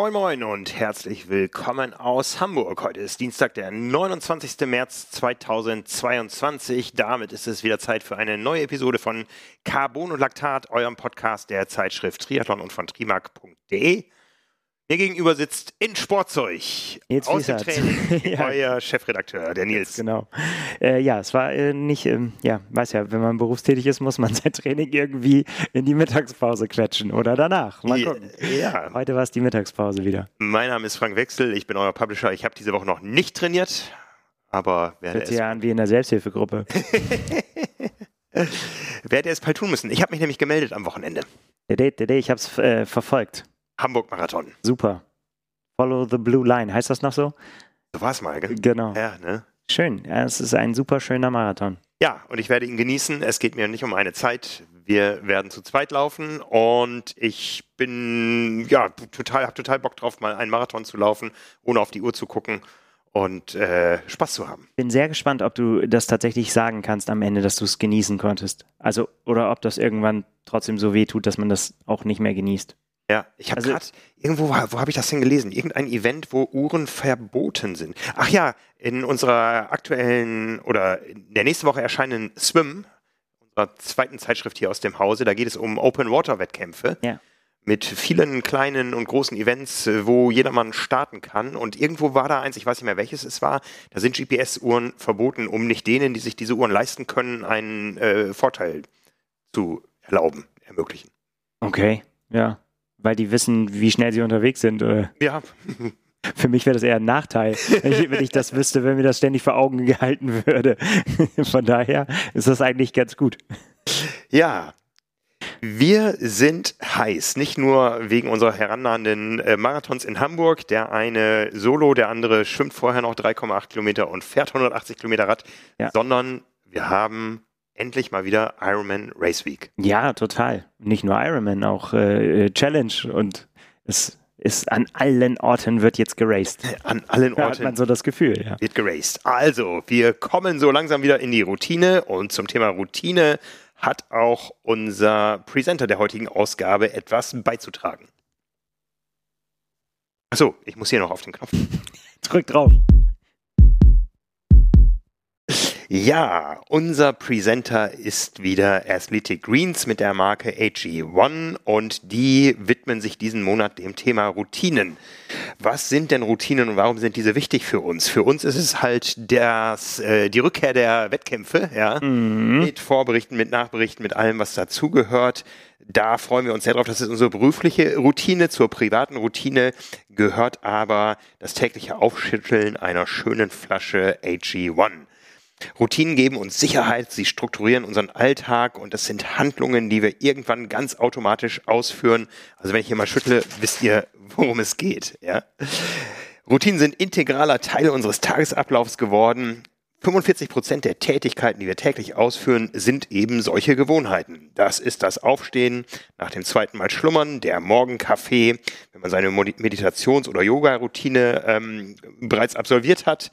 Moin Moin und herzlich willkommen aus Hamburg. Heute ist Dienstag, der 29. März 2022. Damit ist es wieder Zeit für eine neue Episode von Carbon und Laktat, eurem Podcast der Zeitschrift Triathlon und von trimark.de. Mir gegenüber sitzt in Sportzeug Jetzt aus dem Training ja. euer Chefredakteur, der Nils. Genau. Äh, ja, es war äh, nicht, ähm, ja, weiß ja, wenn man berufstätig ist, muss man sein Training irgendwie in die Mittagspause quetschen oder danach. Mal gucken. Ja, Heute war es die Mittagspause wieder. mein Name ist Frank Wechsel, ich bin euer Publisher. Ich habe diese Woche noch nicht trainiert, aber werde Hört es ja an wie in der Selbsthilfegruppe. werde es bald tun müssen. Ich habe mich nämlich gemeldet am Wochenende. Ich habe es äh, verfolgt. Hamburg-Marathon. Super. Follow the Blue Line. Heißt das noch so? So war es mal, gell? Genau. Ja, ne? Schön. Ja, es ist ein super schöner Marathon. Ja, und ich werde ihn genießen. Es geht mir nicht um eine Zeit. Wir werden zu zweit laufen und ich bin ja total, habe total Bock drauf, mal einen Marathon zu laufen, ohne auf die Uhr zu gucken und äh, Spaß zu haben. Bin sehr gespannt, ob du das tatsächlich sagen kannst am Ende, dass du es genießen konntest. Also, oder ob das irgendwann trotzdem so weh tut, dass man das auch nicht mehr genießt. Ja, ich habe Also- gerade irgendwo, wo habe ich das denn gelesen? Irgendein Event, wo Uhren verboten sind. Ach ja, in unserer aktuellen oder in der nächste Woche erscheinenden Swim, unserer zweiten Zeitschrift hier aus dem Hause, da geht es um Open Water Wettkämpfe. Ja. Mit vielen kleinen und großen Events, wo jedermann starten kann. Und irgendwo war da eins, ich weiß nicht mehr welches es war, da sind GPS-Uhren verboten, um nicht denen, die sich diese Uhren leisten können, einen äh, Vorteil zu erlauben, ermöglichen. Okay, ja. Weil die wissen, wie schnell sie unterwegs sind. Oder? Ja, Für mich wäre das eher ein Nachteil, wenn ich, wenn ich das wüsste, wenn mir das ständig vor Augen gehalten würde. Von daher ist das eigentlich ganz gut. Ja. Wir sind heiß, nicht nur wegen unserer herannahenden äh, Marathons in Hamburg. Der eine solo, der andere schwimmt vorher noch 3,8 Kilometer und fährt 180 Kilometer Rad, Ja. sondern wir haben endlich mal wieder Ironman Race Week. Ja, total. Nicht nur Ironman, auch äh, Challenge und es ist an allen Orten wird jetzt geraced. An allen Da hat Orten man so das Gefühl, ja. wird geraced. Also, wir kommen so langsam wieder in die Routine und zum Thema Routine hat auch unser Presenter der heutigen Ausgabe etwas beizutragen. Achso, ich muss hier noch auf den Knopf. Drück drauf. Ja, unser Presenter ist wieder Athletic Greens mit der Marke AG1 und die widmen sich diesen Monat dem Thema Routinen. Was sind denn Routinen und warum sind diese wichtig für uns? Für uns ist es halt das, äh, die Rückkehr der Wettkämpfe, ja, mit Vorberichten, mit Nachberichten, mit allem, was dazugehört. Da freuen wir uns sehr drauf. Das ist unsere berufliche Routine. Zur privaten Routine gehört aber das tägliche Aufschütteln einer schönen Flasche AG1. Routinen geben uns Sicherheit, sie strukturieren unseren Alltag und das sind Handlungen, die wir irgendwann ganz automatisch ausführen. Also wenn ich hier mal schüttle, wisst ihr, worum es geht. Ja? Routinen sind integraler Teil unseres Tagesablaufs geworden. 45 Prozent der Tätigkeiten, die wir täglich ausführen, sind eben solche Gewohnheiten. Das ist das Aufstehen, nach dem zweiten Mal schlummern, der Morgenkaffee, wenn man seine Meditations- oder Yoga-Routine ähm, bereits absolviert hat.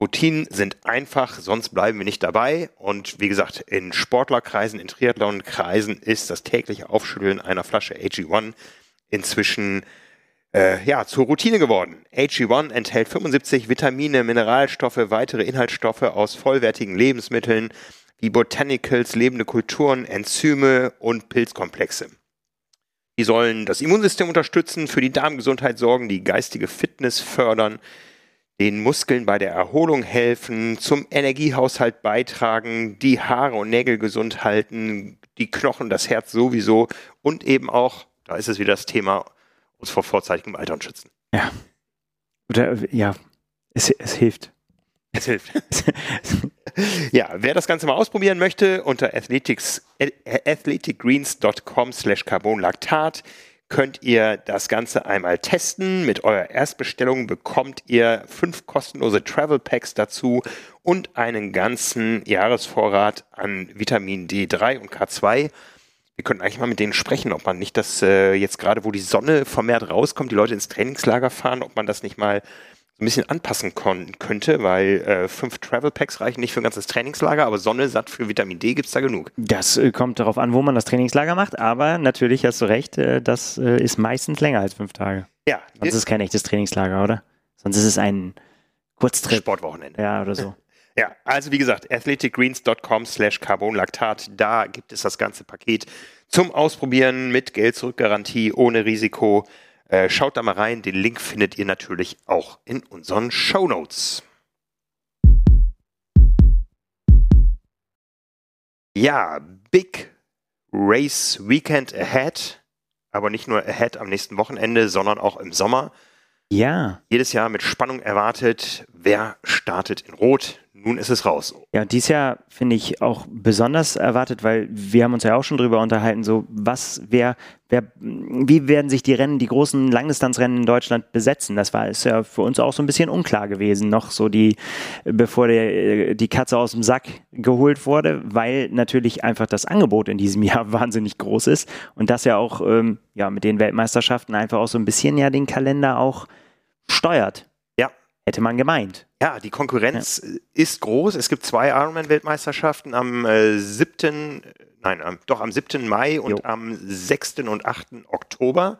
Routinen sind einfach, sonst bleiben wir nicht dabei. Und wie gesagt, in Sportlerkreisen, in Triathlonkreisen ist das tägliche Aufschütteln einer Flasche AG1 inzwischen äh, ja, zur Routine geworden. AG1 enthält 75 Vitamine, Mineralstoffe, weitere Inhaltsstoffe aus vollwertigen Lebensmitteln wie Botanicals, lebende Kulturen, Enzyme und Pilzkomplexe. Die sollen das Immunsystem unterstützen, für die Darmgesundheit sorgen, die geistige Fitness fördern, den Muskeln bei der Erholung helfen, zum Energiehaushalt beitragen, die Haare und Nägel gesund halten, die Knochen, das Herz sowieso und eben auch, da ist es wieder das Thema, uns vor vorzeitigem Altern schützen. Ja. Oder, ja, es, es hilft. Es hilft. ja, wer das Ganze mal ausprobieren möchte, unter äh, athleticgreens.com slash carbonlactat könnt ihr das Ganze einmal testen. Mit eurer Erstbestellung bekommt ihr fünf kostenlose Travel Packs dazu und einen ganzen Jahresvorrat an Vitamin D3 und K2. Wir könnten eigentlich mal mit denen sprechen, ob man nicht das äh, jetzt gerade, wo die Sonne vermehrt rauskommt, die Leute ins Trainingslager fahren, ob man das nicht mal ein bisschen anpassen könnte, weil äh, fünf Travel Packs reichen nicht für ein ganzes Trainingslager, aber Sonne satt für Vitamin D gibt es da genug. Das äh, kommt darauf an, wo man das Trainingslager macht, aber natürlich hast du recht, äh, das äh, ist meistens länger als fünf Tage. Ja. Sonst ist es kein echtes Trainingslager, oder? Sonst ist es ein Kurztrip. Sportwochenende. Ja, oder so. Ja, also wie gesagt, athleticgreens.com slash carbonlactat, da gibt es das ganze Paket zum Ausprobieren mit Geld-Zurück-Garantie, ohne Risiko. Äh, schaut da mal rein, den Link findet ihr natürlich auch in unseren Show Notes. Ja, Big Race Weekend ahead, aber nicht nur ahead am nächsten Wochenende, sondern auch im Sommer. Ja. Jedes Jahr mit Spannung erwartet, wer startet in Rot, nun ist es raus. Ja, dies Jahr finde ich auch besonders erwartet, weil wir haben uns ja auch schon drüber unterhalten, so was, wer, wer, wie werden sich die Rennen, die großen Langdistanzrennen in Deutschland besetzen? Das war ist ja für uns auch so ein bisschen unklar gewesen, noch so die, bevor der, die Katze aus dem Sack geholt wurde, weil natürlich einfach das Angebot in diesem Jahr wahnsinnig groß ist und das ja auch ähm, ja mit den Weltmeisterschaften einfach auch so ein bisschen ja den Kalender auch steuert. Hätte man gemeint. Ja, die Konkurrenz ja. ist groß. Es gibt zwei Ironman-Weltmeisterschaften am äh, 7., nein, am, doch am 7. Mai und jo. am 6. und 8. Oktober.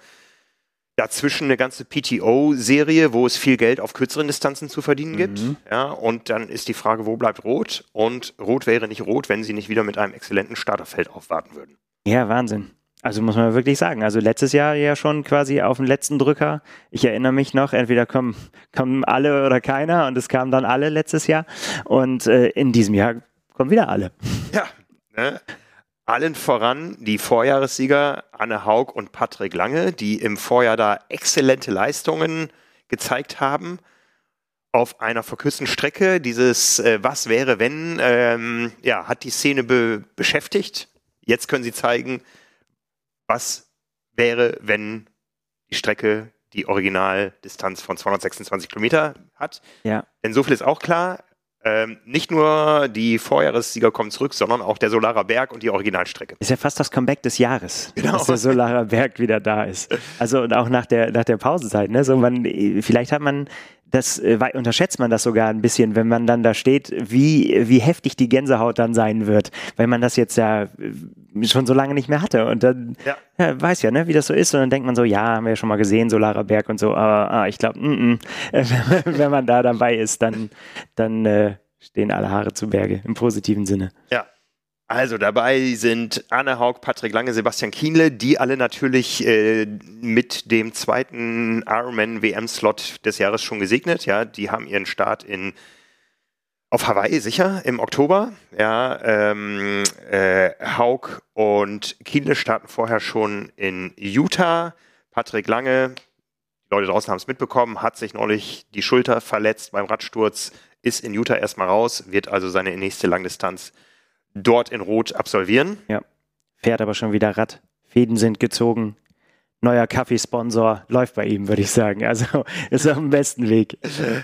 Dazwischen eine ganze PTO-Serie, wo es viel Geld auf kürzeren Distanzen zu verdienen gibt. Mhm. Ja, und dann ist die Frage, wo bleibt Rot? Und Rot wäre nicht Rot, wenn sie nicht wieder mit einem exzellenten Starterfeld aufwarten würden. Ja, Wahnsinn. Also muss man wirklich sagen. Also letztes Jahr ja schon quasi auf den letzten Drücker. Ich erinnere mich noch, entweder kommen, kommen alle oder keiner und es kamen dann alle letztes Jahr. Und äh, in diesem Jahr kommen wieder alle. Ja, ne? Allen voran die Vorjahressieger Anne Haug und Patrick Lange, die im Vorjahr da exzellente Leistungen gezeigt haben auf einer verkürzten Strecke. Dieses äh, Was wäre, wenn, ähm, ja, hat die Szene be beschäftigt. Jetzt können sie zeigen, was wäre, wenn die Strecke die Originaldistanz von 226 Kilometer hat. Ja. Denn so viel ist auch klar. Ähm, nicht nur die Vorjahressieger kommen zurück, sondern auch der Solarer Berg und die Originalstrecke. Ist ja fast das Comeback des Jahres, genau. dass der Solarer Berg wieder da ist. Also und auch nach der, nach der Pausezeit. Ne? So man, vielleicht hat man das äh, unterschätzt man das sogar ein bisschen, wenn man dann da steht, wie, wie heftig die Gänsehaut dann sein wird, weil man das jetzt ja äh, schon so lange nicht mehr hatte. Und dann ja. Ja, weiß ja, ne, wie das so ist. Und dann denkt man so, ja, haben wir ja schon mal gesehen, Solarer Berg und so, aber ah, ich glaube, mm, mm, wenn man da dabei ist, dann, dann äh, stehen alle Haare zu Berge im positiven Sinne. Ja, also dabei sind Anne Haug, Patrick Lange, Sebastian Kienle, die alle natürlich äh, mit dem zweiten Ironman WM-Slot des Jahres schon gesegnet. Ja, die haben ihren Start in auf Hawaii sicher im Oktober. Ja, ähm, äh, Haug und Kienle starten vorher schon in Utah. Patrick Lange, die Leute draußen haben es mitbekommen, hat sich neulich die Schulter verletzt beim Radsturz, ist in Utah erstmal raus, wird also seine nächste Langdistanz dort in Rot absolvieren. Ja. Fährt aber schon wieder Rad. Fäden sind gezogen. Neuer Kaffeesponsor läuft bei ihm, würde ich sagen. Also ist auf dem besten Weg.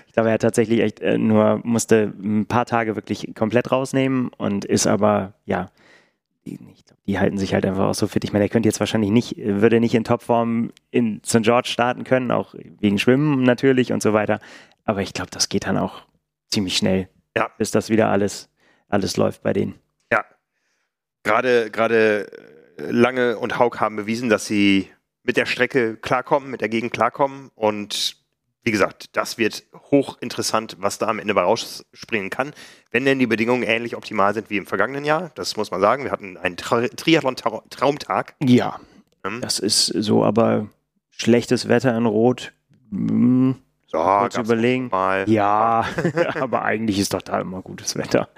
Ich glaube, er hat tatsächlich echt äh, nur, musste ein paar Tage wirklich komplett rausnehmen und ist aber, ja, ich glaube, die halten sich halt einfach auch so fit. Ich meine, er könnte jetzt wahrscheinlich nicht, würde nicht in Topform in St. George starten können, auch wegen Schwimmen natürlich und so weiter. Aber ich glaube, das geht dann auch ziemlich schnell, ja. bis das wieder alles, alles läuft bei denen gerade gerade äh, Lange und Haug haben bewiesen, dass sie mit der Strecke klarkommen, mit der Gegend klarkommen und wie gesagt, das wird hochinteressant, was da am Ende bei rausspringen kann. Wenn denn die Bedingungen ähnlich optimal sind wie im vergangenen Jahr, das muss man sagen. Wir hatten einen Triathlon-Traumtag. Ja, ähm. das ist so, aber schlechtes Wetter in Rot. Mh, so, kurz überlegen. Mal. Ja, aber eigentlich ist doch da immer gutes Wetter.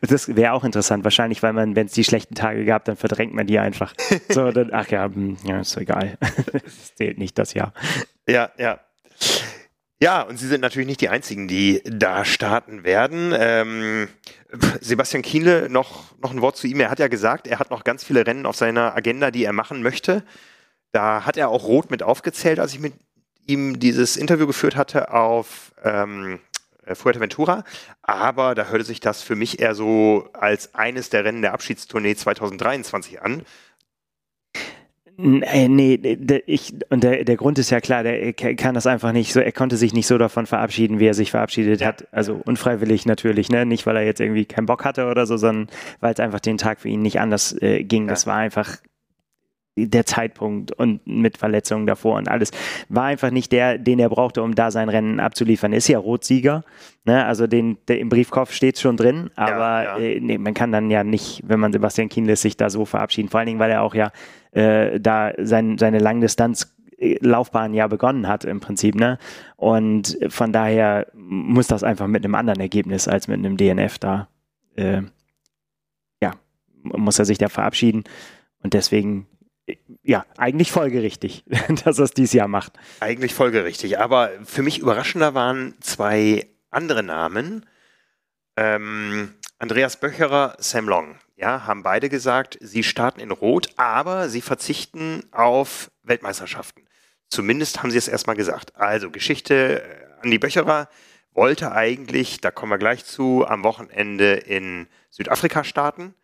Das wäre auch interessant, wahrscheinlich, weil man, wenn es die schlechten Tage gab, dann verdrängt man die einfach. So, dann, ach ja, hm, ja, ist egal. Das zählt nicht das Jahr. Ja, ja. Ja, und Sie sind natürlich nicht die Einzigen, die da starten werden. Ähm, Sebastian Kienle, noch, noch ein Wort zu ihm. Er hat ja gesagt, er hat noch ganz viele Rennen auf seiner Agenda, die er machen möchte. Da hat er auch rot mit aufgezählt, als ich mit ihm dieses Interview geführt hatte auf ähm, Fuerteventura, aber da hörte sich das für mich eher so als eines der Rennen der Abschiedstournee 2023 an. Nee, nee der, ich, und der, der Grund ist ja klar, der kann das einfach nicht so, er konnte sich nicht so davon verabschieden, wie er sich verabschiedet hat. Also unfreiwillig natürlich, ne? Nicht, weil er jetzt irgendwie keinen Bock hatte oder so, sondern weil es einfach den Tag für ihn nicht anders äh, ging. Ja. Das war einfach der Zeitpunkt und mit Verletzungen davor und alles war einfach nicht der, den er brauchte, um da sein Rennen abzuliefern. Er ist ja Rotsieger, ne? also den, der, im Briefkopf steht schon drin, aber ja, ja. Äh, nee, man kann dann ja nicht, wenn man Sebastian Kienles sich da so verabschieden, vor allen Dingen, weil er auch ja äh, da sein, seine Langdistanz äh, Laufbahn ja begonnen hat im Prinzip, ne? Und von daher muss das einfach mit einem anderen Ergebnis als mit einem DNF da, äh, ja, muss er sich da verabschieden. Und deswegen ja, eigentlich folgerichtig, dass er es dieses Jahr macht. Eigentlich folgerichtig. Aber für mich überraschender waren zwei andere Namen. Ähm, Andreas Böcherer, Sam Long. Ja, haben beide gesagt, sie starten in Rot, aber sie verzichten auf Weltmeisterschaften. Zumindest haben sie es erstmal gesagt. Also Geschichte, äh, Andi Böcherer wollte eigentlich, da kommen wir gleich zu, am Wochenende in Südafrika starten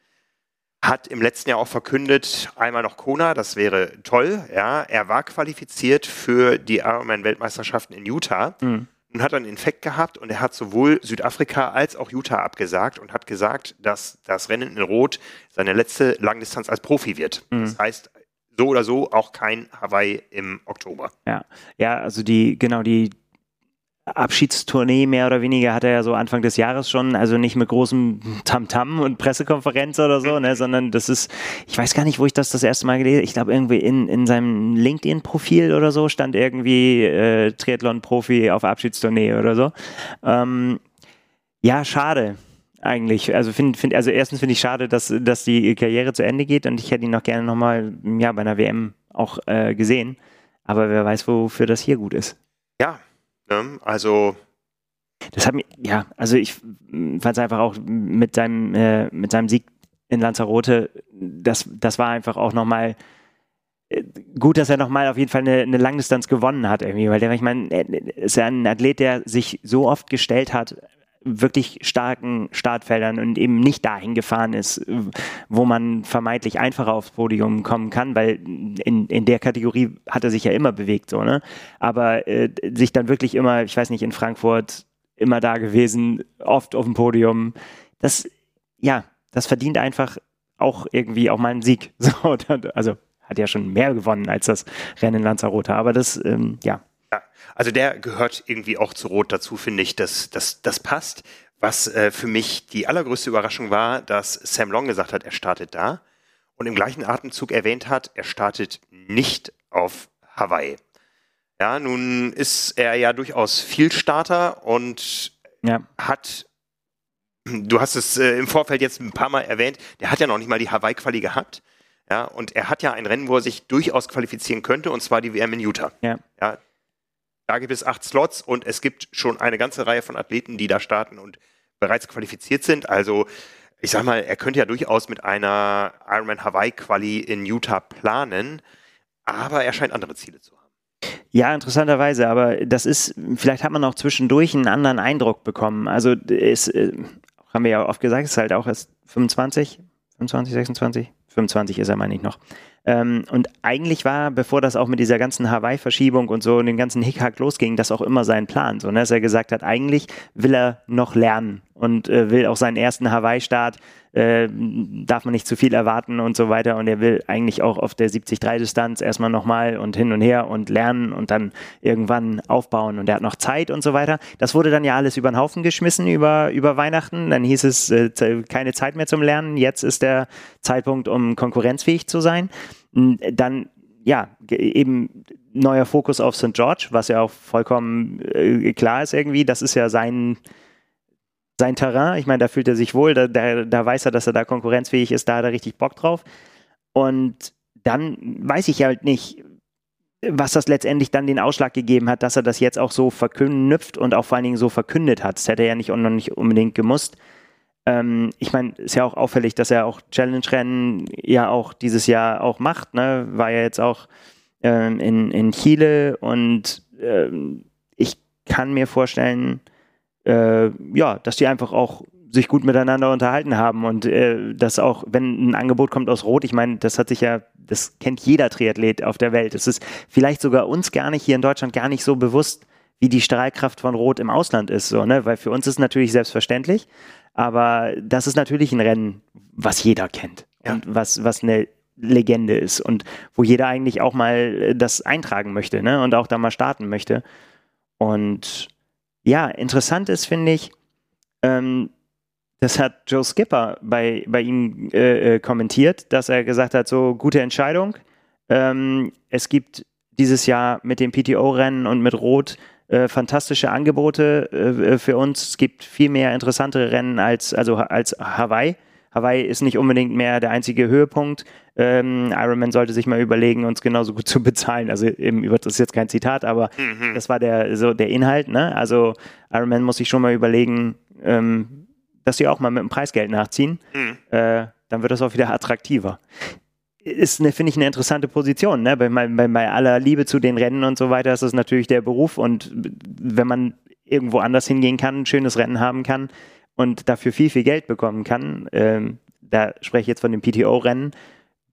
hat im letzten Jahr auch verkündet, einmal noch Kona, das wäre toll. Ja, er war qualifiziert für die Ironman-Weltmeisterschaften in Utah mhm. und hat einen Infekt gehabt und er hat sowohl Südafrika als auch Utah abgesagt und hat gesagt, dass das Rennen in Rot seine letzte Langdistanz als Profi wird. Mhm. Das heißt, so oder so auch kein Hawaii im Oktober. Ja, ja, also die genau die Abschiedstournee mehr oder weniger hat er ja so Anfang des Jahres schon, also nicht mit großem Tamtam -Tam und Pressekonferenz oder so, ne, sondern das ist, ich weiß gar nicht, wo ich das das erste Mal gelesen, ich glaube irgendwie in, in seinem LinkedIn-Profil oder so stand irgendwie äh, Triathlon-Profi auf Abschiedstournee oder so. Ähm, ja, schade eigentlich. Also find, find, also erstens finde ich schade, dass, dass die Karriere zu Ende geht und ich hätte ihn noch gerne nochmal ja, bei einer WM auch äh, gesehen. Aber wer weiß, wofür das hier gut ist. Ja, Ne? Also. Das hat mir, ja, also ich fand es einfach auch mit seinem, äh, mit seinem Sieg in Lanzarote, das, das war einfach auch nochmal äh, gut, dass er nochmal auf jeden Fall eine, eine Langdistanz gewonnen hat irgendwie, weil der, ich meine, ist ja ein Athlet, der sich so oft gestellt hat, wirklich starken Startfeldern und eben nicht dahin gefahren ist, wo man vermeintlich einfacher aufs Podium kommen kann, weil in, in der Kategorie hat er sich ja immer bewegt, so, ne? Aber äh, sich dann wirklich immer, ich weiß nicht, in Frankfurt immer da gewesen, oft auf dem Podium, das, ja, das verdient einfach auch irgendwie auch mal einen Sieg. So, also hat ja schon mehr gewonnen als das Rennen Lanzarote, aber das, ähm, ja, also der gehört irgendwie auch zu Rot dazu, finde ich, dass das, das passt. Was äh, für mich die allergrößte Überraschung war, dass Sam Long gesagt hat, er startet da und im gleichen Atemzug erwähnt hat, er startet nicht auf Hawaii. Ja, nun ist er ja durchaus Vielstarter und ja. hat, du hast es äh, im Vorfeld jetzt ein paar Mal erwähnt, der hat ja noch nicht mal die Hawaii-Quali gehabt. Ja, und er hat ja ein Rennen, wo er sich durchaus qualifizieren könnte, und zwar die WM in Utah. Ja. ja da gibt es acht Slots und es gibt schon eine ganze Reihe von Athleten, die da starten und bereits qualifiziert sind. Also ich sag mal, er könnte ja durchaus mit einer Ironman Hawaii Quali in Utah planen, aber er scheint andere Ziele zu haben. Ja, interessanterweise, aber das ist, vielleicht hat man auch zwischendurch einen anderen Eindruck bekommen. Also es, äh, haben wir ja oft gesagt, es ist halt auch erst 25, 25, 26, 25 ist er, meine ich noch. Ähm, und eigentlich war, bevor das auch mit dieser ganzen Hawaii-Verschiebung und so und den ganzen Hickhack losging, das auch immer sein Plan. So, ne? dass er gesagt hat, eigentlich will er noch lernen und äh, will auch seinen ersten Hawaii-Start äh, darf man nicht zu viel erwarten und so weiter. Und er will eigentlich auch auf der 70-3-Distanz erstmal nochmal und hin und her und lernen und dann irgendwann aufbauen. Und er hat noch Zeit und so weiter. Das wurde dann ja alles über den Haufen geschmissen über, über Weihnachten. Dann hieß es, äh, keine Zeit mehr zum Lernen. Jetzt ist der Zeitpunkt, um konkurrenzfähig zu sein. Dann ja, eben neuer Fokus auf St. George, was ja auch vollkommen äh, klar ist irgendwie. Das ist ja sein, sein Terrain. Ich meine, da fühlt er sich wohl, da, da, da weiß er, dass er da konkurrenzfähig ist, da hat er richtig Bock drauf. Und dann weiß ich halt nicht, was das letztendlich dann den Ausschlag gegeben hat, dass er das jetzt auch so verknüpft und auch vor allen Dingen so verkündet hat. Das hätte er ja nicht, noch nicht unbedingt gemusst. Ähm, ich meine, ist ja auch auffällig, dass er auch Challenge-Rennen ja auch dieses Jahr auch macht. Ne? War ja jetzt auch ähm, in, in Chile und ähm, ich kann mir vorstellen, äh, ja, dass die einfach auch sich gut miteinander unterhalten haben und äh, dass auch, wenn ein Angebot kommt aus Rot, ich meine, das hat sich ja das kennt jeder Triathlet auf der Welt. Es ist vielleicht sogar uns gar nicht hier in Deutschland gar nicht so bewusst, wie die Strahlkraft von Rot im Ausland ist, so, ne? Weil für uns ist natürlich selbstverständlich, aber das ist natürlich ein Rennen, was jeder kennt ja. und was, was eine Legende ist und wo jeder eigentlich auch mal äh, das eintragen möchte, ne? Und auch da mal starten möchte. Und ja, interessant ist, finde ich, ähm, das hat Joe Skipper bei, bei ihm äh, äh, kommentiert, dass er gesagt hat, so gute Entscheidung. Ähm, es gibt dieses Jahr mit dem PTO-Rennen und mit Rot äh, fantastische Angebote äh, für uns. Es gibt viel mehr interessantere Rennen als, also als Hawaii. Hawaii ist nicht unbedingt mehr der einzige Höhepunkt. Ähm, Ironman sollte sich mal überlegen, uns genauso gut zu bezahlen. Also eben, das ist jetzt kein Zitat, aber mhm. das war der, so der Inhalt. Ne? Also Ironman muss sich schon mal überlegen, ähm, dass sie auch mal mit dem Preisgeld nachziehen. Mhm. Äh, dann wird das auch wieder attraktiver. Ist, finde ich, eine interessante Position. Ne? Bei, bei, bei aller Liebe zu den Rennen und so weiter ist das natürlich der Beruf. Und wenn man irgendwo anders hingehen kann, ein schönes Rennen haben kann und dafür viel, viel Geld bekommen kann, ähm, da spreche ich jetzt von dem PTO-Rennen,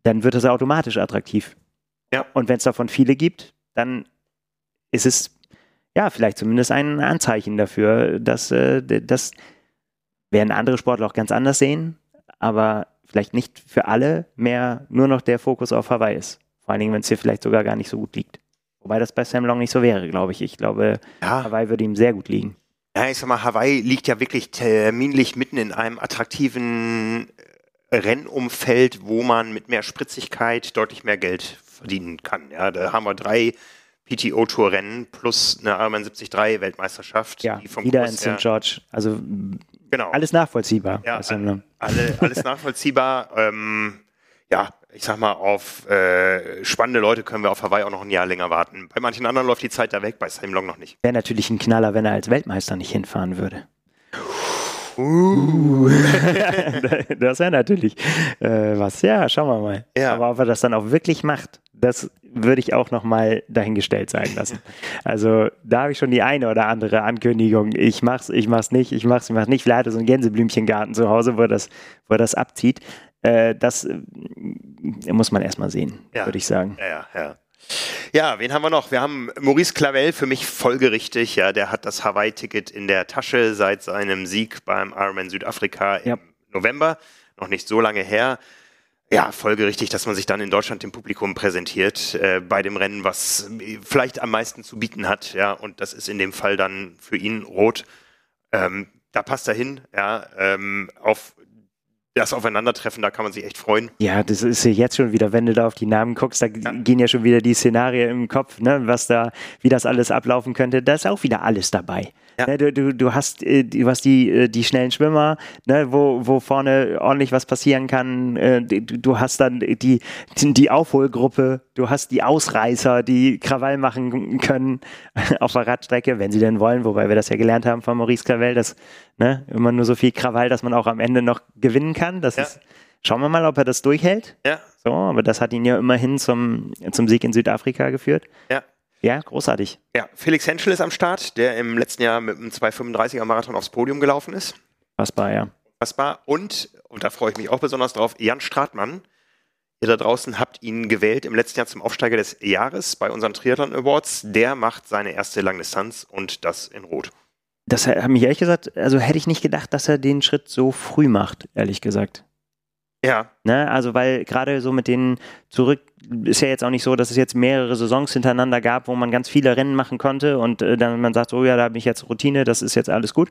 dann wird es automatisch attraktiv. Ja. Und wenn es davon viele gibt, dann ist es ja vielleicht zumindest ein Anzeichen dafür, dass, äh, dass werden andere Sportler auch ganz anders sehen, aber vielleicht nicht für alle mehr nur noch der Fokus auf Hawaii ist. Vor allen Dingen, wenn es hier vielleicht sogar gar nicht so gut liegt. Wobei das bei Sam Long nicht so wäre, glaube ich. Ich glaube, ja. Hawaii würde ihm sehr gut liegen. Ja, ich sag mal, Hawaii liegt ja wirklich terminlich mitten in einem attraktiven äh, Rennumfeld, wo man mit mehr Spritzigkeit deutlich mehr Geld verdienen kann. Ja, da haben wir drei PTO-Tour-Rennen plus eine Ironman 73 Weltmeisterschaft. Ja, wieder in St. George. Also genau. alles nachvollziehbar. Ja, alle, alles nachvollziehbar. ähm, ja, ich sag mal, auf äh, spannende Leute können wir auf Hawaii auch noch ein Jahr länger warten. Bei manchen anderen läuft die Zeit da weg, bei Sam Long noch nicht. Wäre natürlich ein Knaller, wenn er als Weltmeister nicht hinfahren würde. Uh. das wäre natürlich äh, was. Ja, schauen wir mal. Ja. Aber ob er das dann auch wirklich macht, das würde ich auch noch mal dahingestellt sein lassen. Also da habe ich schon die eine oder andere Ankündigung. Ich mach's, ich mach's nicht, ich mach's, ich mach's nicht. Vielleicht hat er so einen Gänseblümchengarten zu Hause, wo er das, wo er das abzieht. Äh, das äh, muss man erstmal sehen, ja. würde ich sagen. Ja, ja, ja. Ja, wen haben wir noch? Wir haben Maurice Clavel, für mich folgerichtig. Ja, der hat das Hawaii-Ticket in der Tasche seit seinem Sieg beim Ironman Südafrika im ja. November. Noch nicht so lange her. Ja, folgerichtig, dass man sich dann in Deutschland dem Publikum präsentiert äh, bei dem Rennen, was vielleicht am meisten zu bieten hat. Ja, und das ist in dem Fall dann für ihn rot. Ähm, da passt er hin. Ja, ähm, auf das Aufeinandertreffen, da kann man sich echt freuen. Ja, das ist ja jetzt schon wieder, wenn du da auf die Namen guckst, da ja. gehen ja schon wieder die Szenarien im Kopf, ne, was da, wie das alles ablaufen könnte. Da ist auch wieder alles dabei. Ja. Ne, du, du, du, hast, äh, du hast die, äh, die schnellen Schwimmer, ne, wo, wo vorne ordentlich was passieren kann. Äh, du, du hast dann die, die Aufholgruppe, du hast die Ausreißer, die Krawall machen können auf der Radstrecke, wenn sie denn wollen, wobei wir das ja gelernt haben von Maurice Clavel, dass ne, immer nur so viel Krawall, dass man auch am Ende noch gewinnen kann. Das ja. ist, schauen wir mal, ob er das durchhält. Ja. So, aber das hat ihn ja immerhin zum, zum Sieg in Südafrika geführt. Ja. Ja, großartig. Ja, Felix Henschel ist am Start, der im letzten Jahr mit einem 235er Marathon aufs Podium gelaufen ist. Fassbar, ja. Fassbar. Und, und da freue ich mich auch besonders drauf, Jan Stratmann. Ihr da draußen habt ihn gewählt im letzten Jahr zum Aufsteiger des Jahres bei unseren Triathlon Awards. Der macht seine erste Langdistanz und das in Rot. Das hat mich ehrlich gesagt, also hätte ich nicht gedacht, dass er den Schritt so früh macht, ehrlich gesagt. Ja. Ne, also weil gerade so mit den zurück ist ja jetzt auch nicht so, dass es jetzt mehrere Saisons hintereinander gab, wo man ganz viele Rennen machen konnte und äh, dann man sagt, oh ja, da habe ich jetzt Routine, das ist jetzt alles gut.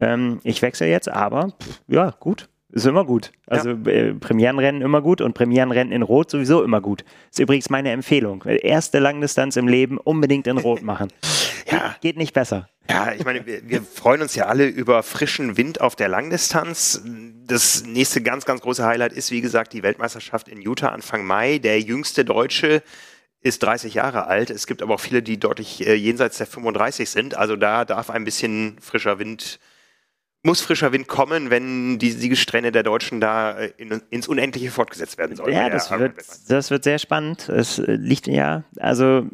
Ähm, ich wechsle jetzt, aber pff, ja, gut. Ist immer gut. Also ja. äh, Premierenrennen immer gut und Premierenrennen in Rot sowieso immer gut. Ist übrigens meine Empfehlung. Erste Langdistanz im Leben unbedingt in Rot machen. ja. Geht, geht nicht besser. Ja, ich meine, wir, wir, freuen uns ja alle über frischen Wind auf der Langdistanz. Das nächste ganz, ganz große Highlight ist, wie gesagt, die Weltmeisterschaft in Utah Anfang Mai. Der jüngste Deutsche ist 30 Jahre alt. Es gibt aber auch viele, die deutlich äh, jenseits der 35 sind. Also da darf ein bisschen frischer Wind, muss frischer Wind kommen, wenn die Siegesträhne der Deutschen da äh, in, ins Unendliche fortgesetzt werden sollen. Ja, das wird, das wird sehr spannend. Es äh, liegt ja, also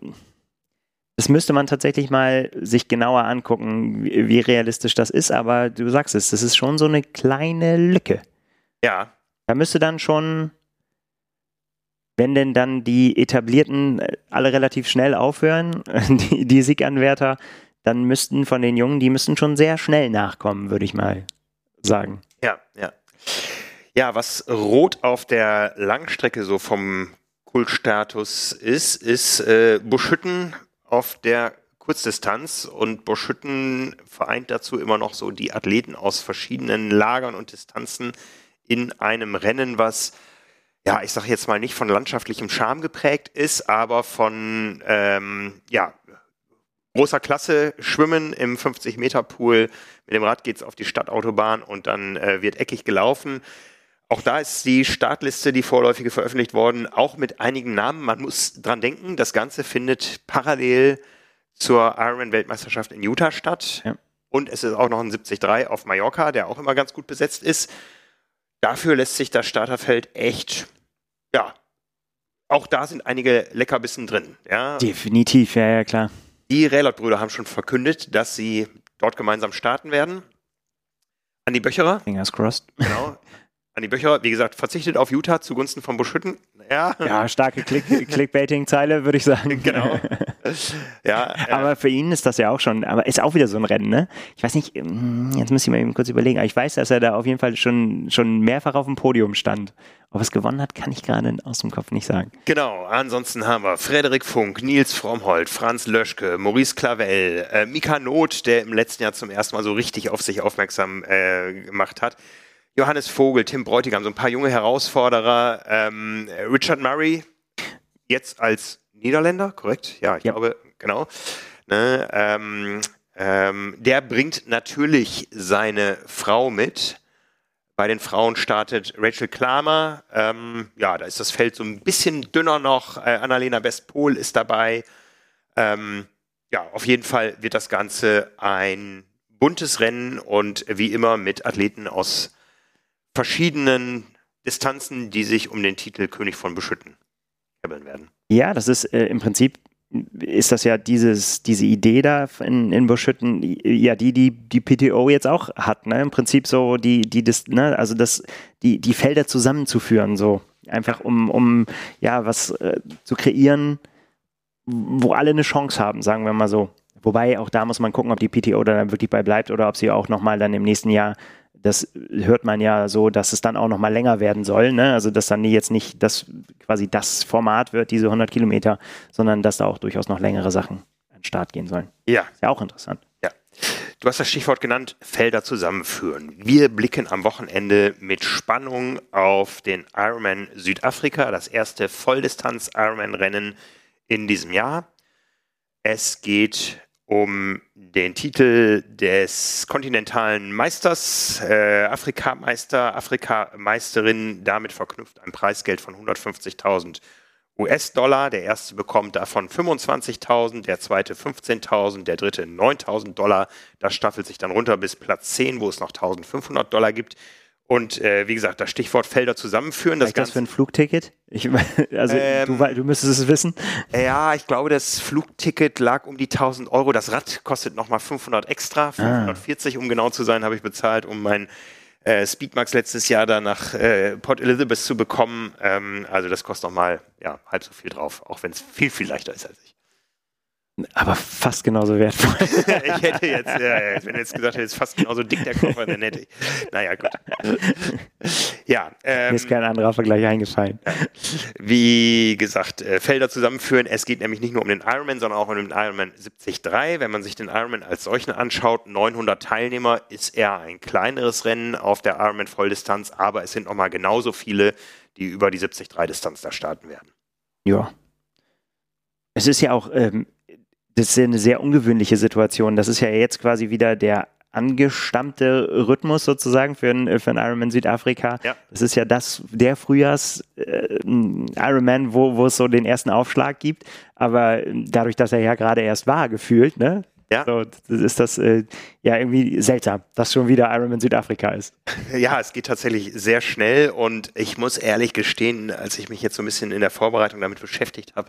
das müsste man tatsächlich mal sich genauer angucken, wie, wie, realistisch das ist, aber du sagst es, das ist schon so eine kleine Lücke. Ja. Da müsste dann schon wenn denn dann die etablierten äh, alle relativ schnell aufhören, die, die Sieganwärter, dann müssten von den Jungen, die müssten schon sehr schnell nachkommen, würde ich mal sagen. Ja, ja. Ja, was Rot auf der Langstrecke so vom Kultstatus ist, ist äh, Buschütten auf der Kurzdistanz und Buschütten vereint dazu immer noch so die Athleten aus verschiedenen Lagern und Distanzen in einem Rennen, was ja, ich sage jetzt mal nicht von landschaftlichem Charme geprägt ist, aber von ähm, ja, großer Klasse schwimmen im 50-Meter-Pool. Mit dem Rad geht's auf die Stadtautobahn und dann äh, wird eckig gelaufen. Auch da ist die Startliste, die vorläufige veröffentlicht worden, auch mit einigen Namen. Man muss dran denken, das Ganze findet parallel zur Ironman-Weltmeisterschaft in Utah statt. Ja. Und es ist auch noch ein 73 auf Mallorca, der auch immer ganz gut besetzt ist. Dafür lässt sich das Starterfeld echt, ja, auch da sind einige Leckerbissen drin. Ja. Definitiv, ja, ja, klar. Die Raylott-Brüder haben schon verkündet, dass sie dort gemeinsam starten werden. Andi Böcherer. Fingers crossed. Genau. Andi Böcherer, wie gesagt, verzichtet auf Utah zugunsten von Buschütten. Ja, ja starke Click Clickbaiting-Zeile, würde ich sagen. Genau. ja, aber für ihn ist das ja auch schon, aber ist auch wieder so ein Rennen, ne? Ich weiß nicht, hm, jetzt muss ich mal eben kurz überlegen, aber ich weiß, dass er da auf jeden Fall schon, schon mehrfach auf dem Podium stand. Ob er es gewonnen hat, kann ich gerade aus dem Kopf nicht sagen. Genau, ansonsten haben wir Frederik Funk, Nils Frommholt, Franz Löschke, Maurice Clavel, äh, Mika Not, der im letzten Jahr zum ersten Mal so richtig auf sich aufmerksam äh, gemacht hat. Johannes Vogel, Tim Bräutigam, so ein paar junge Herausforderer. Ähm, Richard Murray, jetzt als Niederländer, korrekt? Ja, ich ja. glaube, genau. Ne, ähm, ähm, der bringt natürlich seine Frau mit. Bei den Frauen startet Rachel Klamer. Ähm, ja, da ist das Feld so ein bisschen dünner noch. Äh, Annalena Westpol ist dabei. Ähm, ja, auf jeden Fall wird das Ganze ein buntes Rennen und wie immer mit Athleten aus verschiedenen Distanzen, die sich um den Titel König von Beschütten käbbeln werden. Ja, das ist äh, im Prinzip ist das ja dieses, diese Idee da in, in Buschütten, ja, die, die die PTO jetzt auch hat, ne? Im Prinzip so die, die, das, ne? also das, die, die Felder zusammenzuführen, so. Einfach um, um ja, was äh, zu kreieren, wo alle eine Chance haben, sagen wir mal so. Wobei auch da muss man gucken, ob die PTO dann wirklich bei bleibt oder ob sie auch nochmal dann im nächsten Jahr das hört man ja so, dass es dann auch noch mal länger werden soll. Ne? Also dass dann jetzt nicht das quasi das Format wird, diese 100 Kilometer, sondern dass da auch durchaus noch längere Sachen an den Start gehen sollen. Ja. Ist ja auch interessant. Ja. Du hast das Stichwort genannt, Felder zusammenführen. Wir blicken am Wochenende mit Spannung auf den Ironman Südafrika, das erste Volldistanz-Ironman-Rennen in diesem Jahr. Es geht um den Titel des kontinentalen Meisters, äh, Afrikameister, Afrikameisterin, damit verknüpft ein Preisgeld von 150.000 US-Dollar. Der erste bekommt davon 25.000, der zweite 15.000, der dritte 9.000 Dollar. Das staffelt sich dann runter bis Platz 10, wo es noch 1.500 Dollar gibt. Und äh, wie gesagt, das Stichwort Felder zusammenführen. Das, das für ein Flugticket? Ich, also ähm, du, du müsstest es wissen. Ja, ich glaube, das Flugticket lag um die 1000 Euro. Das Rad kostet nochmal 500 extra. 540, ah. um genau zu sein, habe ich bezahlt, um mein äh, Speedmax letztes Jahr da nach äh, Port Elizabeth zu bekommen. Ähm, also das kostet nochmal ja, halb so viel drauf, auch wenn es viel, viel leichter ist als ich. Aber fast genauso wertvoll. ich hätte jetzt, ja, wenn du jetzt gesagt hättest, fast genauso dick der Koffer, dann hätte ich. Naja, gut. Ja. Ähm, Mir ist kein anderer Vergleich eingefallen. Wie gesagt, äh, Felder zusammenführen. Es geht nämlich nicht nur um den Ironman, sondern auch um den Ironman 73. Wenn man sich den Ironman als solchen anschaut, 900 Teilnehmer, ist eher ein kleineres Rennen auf der Ironman Volldistanz, aber es sind nochmal genauso viele, die über die 73 Distanz da starten werden. Ja. Es ist ja auch ähm, das ist ja eine sehr ungewöhnliche Situation. Das ist ja jetzt quasi wieder der angestammte Rhythmus sozusagen für einen, für einen Ironman Südafrika. Ja. Das ist ja das, der Frühjahrs äh, Ironman, wo, wo es so den ersten Aufschlag gibt. Aber dadurch, dass er ja gerade erst war, gefühlt, ne? Ja. So, ist das äh, ja irgendwie seltsam, dass schon wieder Ironman Südafrika ist. Ja, es geht tatsächlich sehr schnell und ich muss ehrlich gestehen, als ich mich jetzt so ein bisschen in der Vorbereitung damit beschäftigt habe,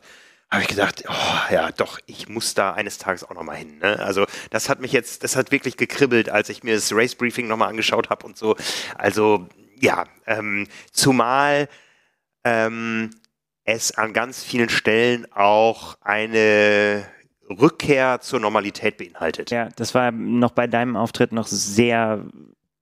habe ich gedacht, oh, ja, doch, ich muss da eines Tages auch nochmal hin. Ne? Also das hat mich jetzt, das hat wirklich gekribbelt, als ich mir das Race Briefing nochmal angeschaut habe und so. Also ja, ähm, zumal ähm, es an ganz vielen Stellen auch eine Rückkehr zur Normalität beinhaltet. Ja, das war noch bei deinem Auftritt noch sehr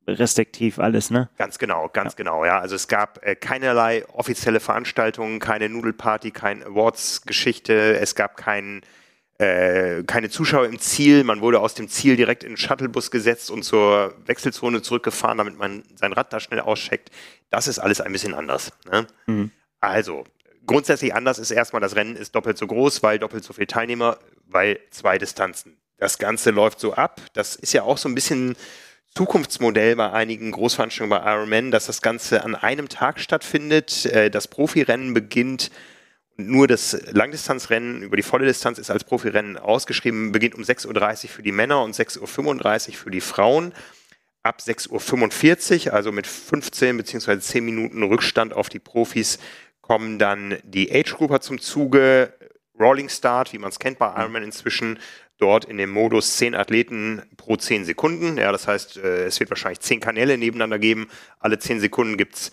restriktiv alles, ne? Ganz genau, ganz ja. genau, ja. Also es gab äh, keinerlei offizielle Veranstaltungen, keine Nudelparty, kein Awards-Geschichte, es gab kein, äh, keine Zuschauer im Ziel, man wurde aus dem Ziel direkt in den Shuttlebus gesetzt und zur Wechselzone zurückgefahren, damit man sein Rad da schnell auscheckt. Das ist alles ein bisschen anders. Ne? Mhm. Also, grundsätzlich anders ist erstmal, das Rennen ist doppelt so groß, weil doppelt so viele Teilnehmer, weil zwei Distanzen. Das Ganze läuft so ab. Das ist ja auch so ein bisschen Zukunftsmodell bei einigen Großveranstaltungen bei Ironman, dass das Ganze an einem Tag stattfindet. Äh, das Profirennen beginnt nur das Langdistanzrennen über die volle Distanz ist als Profirennen ausgeschrieben, beginnt um 6.30 Uhr für die Männer und 6.35 Uhr für die Frauen. Ab 6.45 Uhr, also mit 15 bzw. 10 Minuten Rückstand auf die Profis, kommen dann die Age-Grouper zum Zuge. Rolling Start, wie man es kennt bei Ironman inzwischen, dort in dem Modus 10 Athleten pro 10 Sekunden. Ja, das heißt, äh, es wird wahrscheinlich 10 Kanäle nebeneinander geben. Alle 10 Sekunden gibt es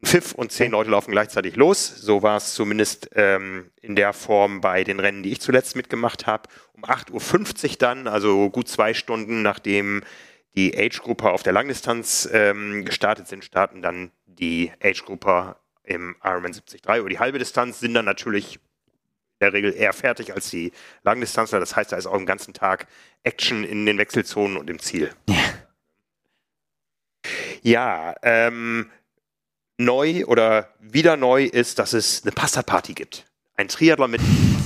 einen Pfiff und 10 Leute laufen gleichzeitig los. So war es zumindest ähm, in der Form bei den Rennen, die ich zuletzt mitgemacht habe. Um 8.50 Uhr dann, also gut zwei Stunden nachdem die Age-Grupper auf der Langdistanz ähm, gestartet sind, starten dann die Age-Grupper im Ironman 73 über die halbe Distanz, sind dann natürlich der Regel eher fertig als die Langdistanzler. Das heißt, da ist auch den ganzen Tag Action in den Wechselzonen und im Ziel. Ja, ja ähm, neu oder wieder neu ist, dass es eine Pasta-Party gibt. Ein Triathlon mit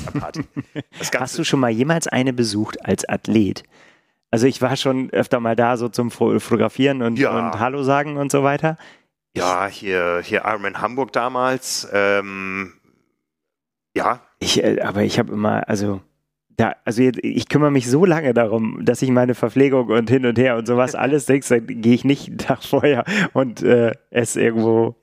Pasta-Party. Hast du schon mal jemals eine besucht als Athlet? Also ich war schon öfter mal da so zum Fotografieren und, ja. und Hallo sagen und so weiter. Ja, hier, hier Ironman Hamburg damals. Ähm, ja, ich, äh, aber ich habe immer, also da, also jetzt, ich kümmere mich so lange darum, dass ich meine Verpflegung und hin und her und sowas alles denkst, dann gehe ich nicht einen Tag vorher und äh, esse irgendwo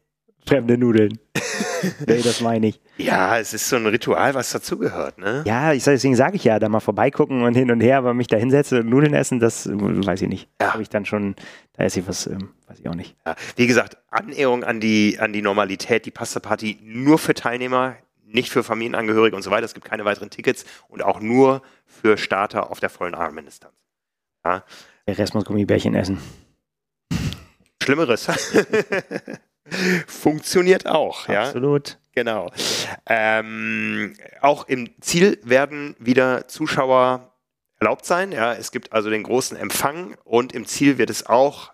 fremde Nudeln. nee, das meine ich. Ja, es ist so ein Ritual, was dazugehört, ne? Ja, ich, deswegen sage ich ja, da mal vorbeigucken und hin und her, aber mich da hinsetze und Nudeln essen, das weiß ich nicht. Ja. Habe ich dann schon, da esse ich was, ähm, weiß ich auch nicht. Ja. Wie gesagt, Annäherung an die, an die Normalität, die Pasta-Party nur für Teilnehmer, nicht für Familienangehörige und so weiter. Es gibt keine weiteren Tickets und auch nur für Starter auf der vollen Ironman-Distanz. Ja. Der Rest muss Gummibärchen essen. Schlimmeres. Funktioniert auch. Absolut. Ja? Genau. Ähm, auch im Ziel werden wieder Zuschauer erlaubt sein. Ja, es gibt also den großen Empfang und im Ziel wird es auch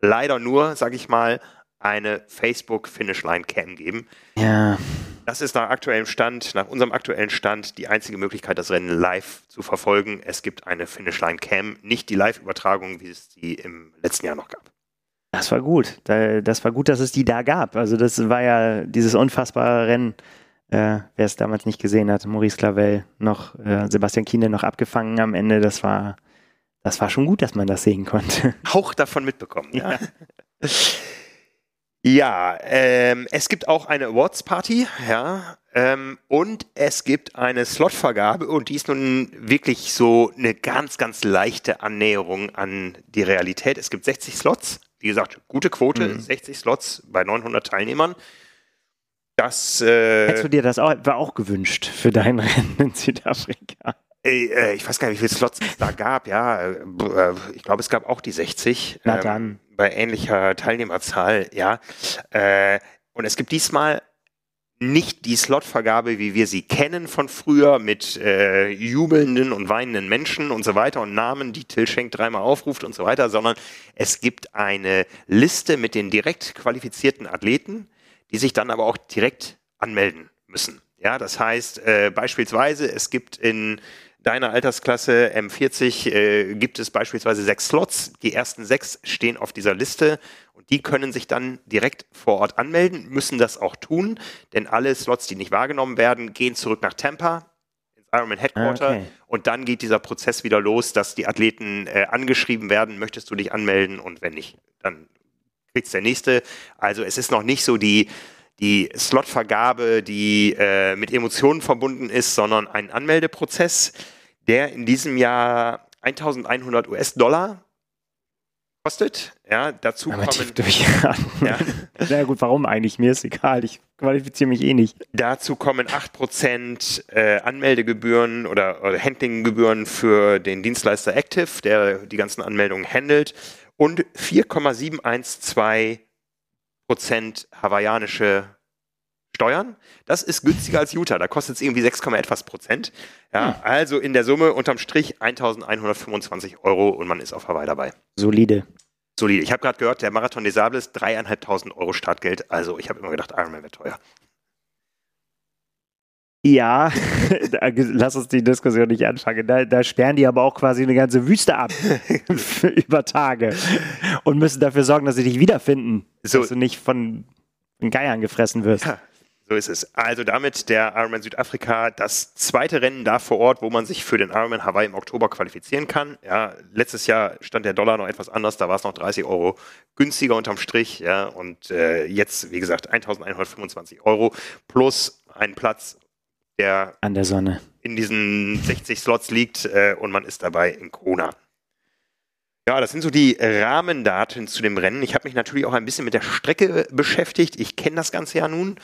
leider nur, sage ich mal, eine Facebook Finish Line Cam geben. Ja. Das ist nach aktuellem Stand, nach unserem aktuellen Stand, die einzige Möglichkeit, das Rennen live zu verfolgen. Es gibt eine Finishline Cam, nicht die Live-Übertragung, wie es die im letzten Jahr noch gab. Das war gut. Das war gut, dass es die da gab. Also das war ja dieses unfassbare Rennen. Äh, wer es damals nicht gesehen hat, Maurice Clavel noch, äh, Sebastian Kiene noch abgefangen am Ende. Das war, das war schon gut, dass man das sehen konnte. Hauch davon mitbekommen. Ja. ja. Ja, ähm, es gibt auch eine Awards-Party, ja, ähm, und es gibt eine Slotvergabe und die ist nun wirklich so eine ganz, ganz leichte Annäherung an die Realität. Es gibt 60 Slots, wie gesagt, gute Quote, mhm. 60 Slots bei 900 Teilnehmern. Das, äh, Hättest du dir das auch, war auch gewünscht für dein Rennen in Südafrika? Äh, ich weiß gar nicht, wie viele Slots es da gab, ja. Äh, äh, ich glaube, es gab auch die 60. Na ähm, dann. Bei ähnlicher Teilnehmerzahl, ja. Und es gibt diesmal nicht die Slotvergabe, wie wir sie kennen von früher, mit äh, jubelnden und weinenden Menschen und so weiter und Namen, die Till Schenk dreimal aufruft und so weiter, sondern es gibt eine Liste mit den direkt qualifizierten Athleten, die sich dann aber auch direkt anmelden müssen. Ja, das heißt äh, beispielsweise, es gibt in deiner Altersklasse M40 äh, gibt es beispielsweise sechs Slots. Die ersten sechs stehen auf dieser Liste und die können sich dann direkt vor Ort anmelden, müssen das auch tun, denn alle Slots, die nicht wahrgenommen werden, gehen zurück nach Tampa ins Ironman Headquarter okay. und dann geht dieser Prozess wieder los, dass die Athleten äh, angeschrieben werden, möchtest du dich anmelden und wenn nicht, dann kriegt's der nächste. Also es ist noch nicht so die die Slotvergabe, die äh, mit Emotionen verbunden ist, sondern ein Anmeldeprozess der in diesem Jahr 1100 US-Dollar kostet. Ja, dazu Einmal kommen, ja, Na gut, warum eigentlich? Mir ist egal. Ich qualifiziere mich eh nicht. dazu kommen 8% äh, Anmeldegebühren oder, oder Handlinggebühren für den Dienstleister Active, der die ganzen Anmeldungen handelt und 4,712% hawaiianische Steuern. Das ist günstiger als Utah. Da kostet es irgendwie 6, etwas Prozent. Ja, also in der Summe unterm Strich 1125 Euro und man ist auf Hawaii dabei. Solide. Solide. Ich habe gerade gehört, der Marathon des Sables, dreieinhalbtausend Euro Startgeld. Also ich habe immer gedacht, Ironman wäre teuer. Ja, lass uns die Diskussion nicht anfangen. Da, da sperren die aber auch quasi eine ganze Wüste ab über Tage und müssen dafür sorgen, dass sie dich wiederfinden, So- dass du nicht von, von Geiern gefressen wirst. Ja, so ist es. Also damit der Ironman Südafrika, das zweite Rennen da vor Ort, wo man sich für den Ironman Hawaii im Oktober qualifizieren kann. Ja, letztes Jahr stand der Dollar noch etwas anders, da war es noch 30 Euro günstiger unterm Strich. Ja, und äh, jetzt, wie gesagt, 1125 Euro plus einen Platz, der An der Sonne. in diesen 60 Slots liegt äh, und man ist dabei in Kona. Ja, das sind so die Rahmendaten zu dem Rennen. Ich habe mich natürlich auch ein bisschen mit der Strecke beschäftigt. Ich kenne das Ganze ja nun.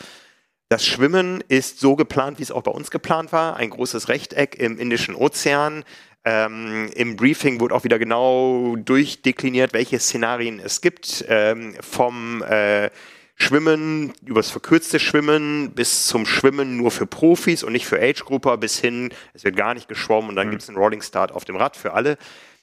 Das Schwimmen ist so geplant, wie es auch bei uns geplant war. Ein großes Rechteck im Indischen Ozean. Ähm, Im Briefing wurde auch wieder genau durchdekliniert, welche Szenarien es gibt. Ähm, vom äh, Schwimmen, übers verkürzte Schwimmen bis zum Schwimmen nur für Profis und nicht für Age-Grupper bis hin, es wird gar nicht geschwommen und dann gibt es einen Rolling Start auf dem Rad für alle.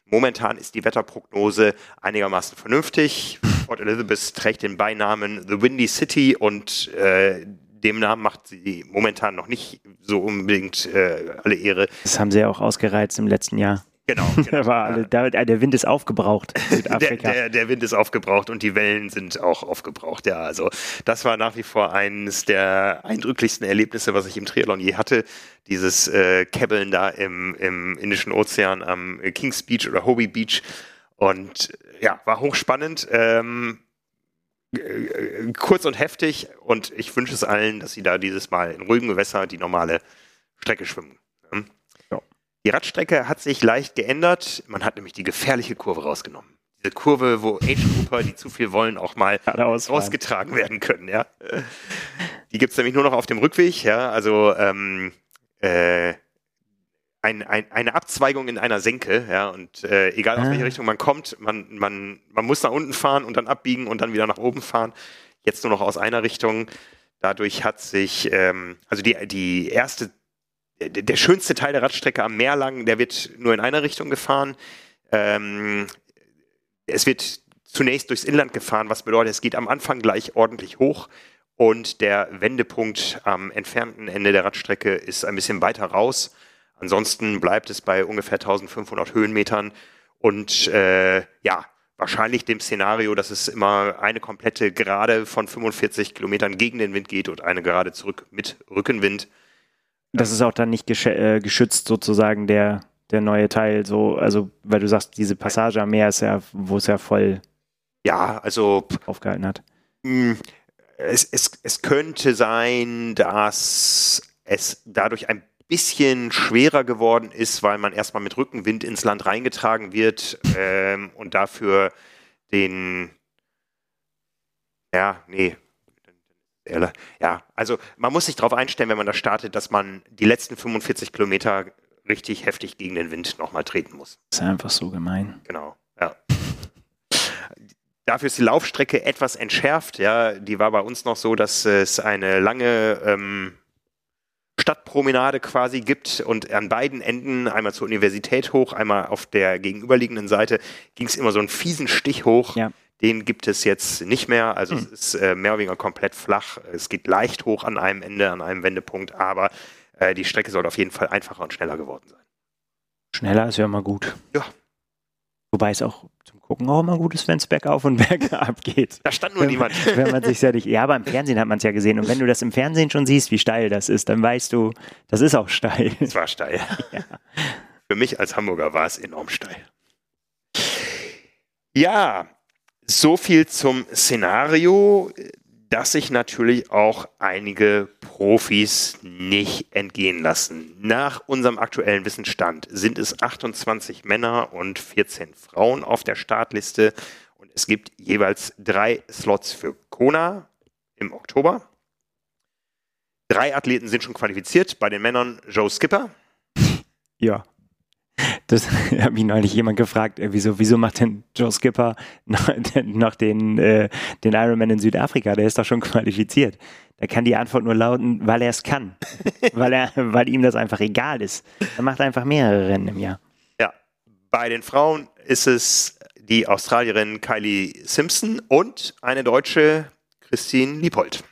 Momentan ist die Wetterprognose einigermaßen vernünftig. Port Elizabeth trägt den Beinamen The Windy City und äh, dem Namen macht sie momentan noch nicht so unbedingt äh, alle Ehre. Das haben sie ja auch ausgereizt im letzten Jahr. Genau. Genau. alle, da, der Wind ist aufgebraucht in Der, Südafrika. der, der Wind ist aufgebraucht und die Wellen sind auch aufgebraucht. Ja, also das war nach wie vor eines der eindrücklichsten Erlebnisse, was ich im Triathlon je hatte. Dieses äh, Kebbeln da im, im Indischen Ozean am Kings Beach oder Hobie Beach. Und äh, ja, war hochspannend. Ähm, äh, kurz und heftig und ich wünsche es allen, dass sie da dieses Mal in ruhigem Gewässer die normale Strecke schwimmen. Ja. Ja. Die Radstrecke hat sich leicht geändert. Man hat nämlich die gefährliche Kurve rausgenommen. Diese Kurve, wo Age-Grouper, die zu viel wollen, auch mal rausgetragen werden können. Ja. Die gibt es nämlich nur noch auf dem Rückweg. Ja. Also ähm, äh, ein, ein, eine Abzweigung in einer Senke, ja, und äh, egal aus Ah. welche Richtung man kommt, man, man, man muss nach unten fahren und dann abbiegen und dann wieder nach oben fahren. Jetzt nur noch aus einer Richtung. Dadurch hat sich, ähm, also die, die erste, der, schönste Teil der Radstrecke am Meer lang, der wird nur in einer Richtung gefahren. Ähm, es wird zunächst durchs Inland gefahren, was bedeutet, es geht am Anfang gleich ordentlich hoch und der Wendepunkt am entfernten Ende der Radstrecke ist ein bisschen weiter raus. Ansonsten bleibt es bei ungefähr 1500 Höhenmetern und äh, ja, wahrscheinlich dem Szenario, dass es immer eine komplette Gerade von 45 Kilometern gegen den Wind geht und eine Gerade zurück mit Rückenwind. Das ist auch dann nicht gesch äh, geschützt sozusagen der, der neue Teil, so, also weil du sagst, diese Passage am Meer ist ja, wo es ja voll Ja, also aufgehalten hat. mh, es, es, es könnte sein, dass es dadurch ein bisschen schwerer geworden ist, weil man erstmal mit Rückenwind ins Land reingetragen wird ähm, und dafür den, ja, nee, ja, also man muss sich darauf einstellen, wenn man da startet, dass man die letzten 45 Kilometer richtig heftig gegen den Wind nochmal treten muss. Das ist einfach so gemein. Genau, ja. Dafür ist die Laufstrecke etwas entschärft. Ja, die war bei uns noch so, dass es eine lange ähm, Stadtpromenade quasi gibt und an beiden Enden, einmal zur Universität hoch, einmal auf der gegenüberliegenden Seite, ging es immer so einen fiesen Stich hoch. Ja. Den gibt es jetzt nicht mehr. Also Hm. es ist äh, mehr oder weniger komplett flach. Es geht leicht hoch an einem Ende, an einem Wendepunkt, aber äh, die Strecke soll auf jeden Fall einfacher und schneller geworden sein. Schneller ist ja immer gut. Ja. Wobei es auch zum Gucken auch immer gut ist, wenn es bergauf und bergab geht. Da stand nur Wenn, niemand. wenn man sich ja nicht. Ja, aber im Fernsehen hat man es ja gesehen. Und wenn du das im Fernsehen schon siehst, wie steil das ist, dann weißt du, das ist auch steil. Es war steil. Für mich als Hamburger war es enorm steil. Ja, so viel zum Szenario, das sich natürlich auch einige Profis nicht entgehen lassen. Nach unserem aktuellen Wissensstand sind es 28 Männer und 14 Frauen auf der Startliste Es gibt jeweils drei Slots für Kona im Oktober. Drei Athleten sind schon qualifiziert. Bei den Männern Joe Skipper. Ja. Das hat mich neulich jemand gefragt, äh, wieso, wieso macht denn Joe Skipper noch, den, äh, den Ironman in Südafrika? Der ist doch schon qualifiziert. Da kann die Antwort nur lauten, weil er es kann. weil, er, weil ihm das einfach egal ist. Er macht einfach mehrere Rennen im Jahr. Ja. Bei den Frauen ist es die Australierin Kylie Simpson und eine Deutsche Christine Liebold.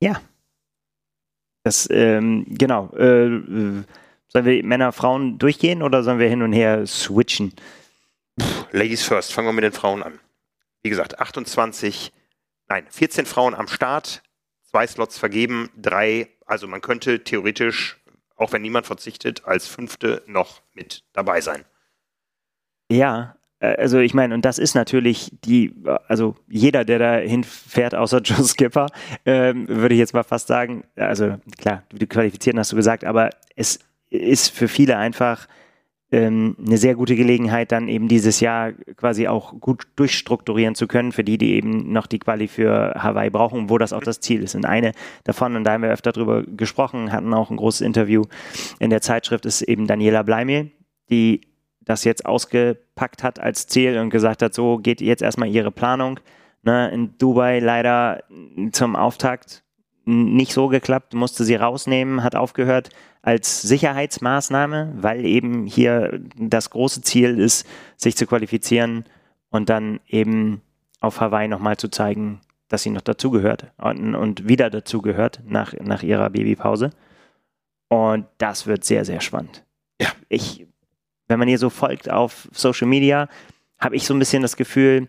Ja. Das, ähm, genau. Äh Sollen wir Männer, Frauen durchgehen oder sollen wir hin und her switchen? Puh, Ladies first, fangen wir mit den Frauen an. Wie gesagt, 28, nein, 14 Frauen am Start, zwei Slots vergeben, drei, also man könnte theoretisch, auch wenn niemand verzichtet, als fünfte noch mit dabei sein. Ja, äh, also ich meine, und das ist natürlich die, also jeder, der da hinfährt, außer Joe Skipper, ähm, würde ich jetzt mal fast sagen, also klar, du qualifizieren hast du gesagt, aber es ist für viele einfach ähm, eine sehr gute Gelegenheit, dann eben dieses Jahr quasi auch gut durchstrukturieren zu können, für die, die eben noch die Quali für Hawaii brauchen, wo das auch das Ziel ist. Und eine davon, und da haben wir öfter drüber gesprochen, hatten auch ein großes Interview in der Zeitschrift, ist eben Daniela Bleimel, die das jetzt ausgepackt hat als Ziel und gesagt hat, so geht jetzt erstmal ihre Planung. Ne, in Dubai leider zum Auftakt nicht so geklappt, musste sie rausnehmen, hat aufgehört als Sicherheitsmaßnahme, weil eben hier das große Ziel ist, sich zu qualifizieren und dann eben auf Hawaii nochmal zu zeigen, dass sie noch dazugehört und, und wieder dazugehört nach, nach ihrer Babypause. Und das wird sehr, sehr spannend. Ja. Ich, wenn man ihr so folgt auf Social Media, habe ich so ein bisschen das Gefühl,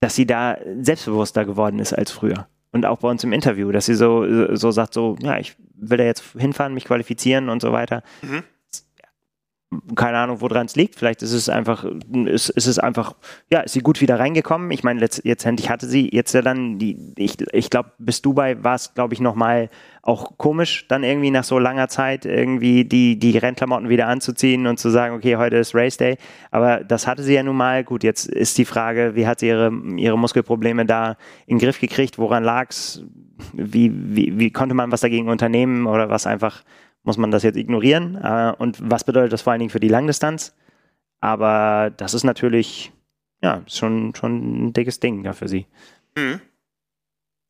dass sie da selbstbewusster geworden ist als früher und auch bei uns im Interview, dass sie so, so sagt, so, ja, ich will da jetzt hinfahren, mich qualifizieren und so weiter. Mhm keine Ahnung, woran es liegt. Vielleicht ist es einfach, ist, ist es einfach, ja, ist sie gut wieder reingekommen. Ich meine, letztendlich hatte sie jetzt ja dann die, ich, ich glaube, bis Dubai war es, glaube ich, nochmal auch komisch, dann irgendwie nach so langer Zeit irgendwie die, die Rennklamotten wieder anzuziehen und zu sagen, okay, heute ist Race Day. Aber das hatte sie ja nun mal. Gut, jetzt ist die Frage, wie hat sie ihre, ihre Muskelprobleme da in den Griff gekriegt? Woran lag es? Wie, wie, wie konnte man was dagegen unternehmen oder was einfach muss man das jetzt ignorieren. Äh, und was bedeutet das vor allen Dingen für die Langdistanz? Aber das ist natürlich, ja, schon, schon ein dickes Ding da für sie. Mhm.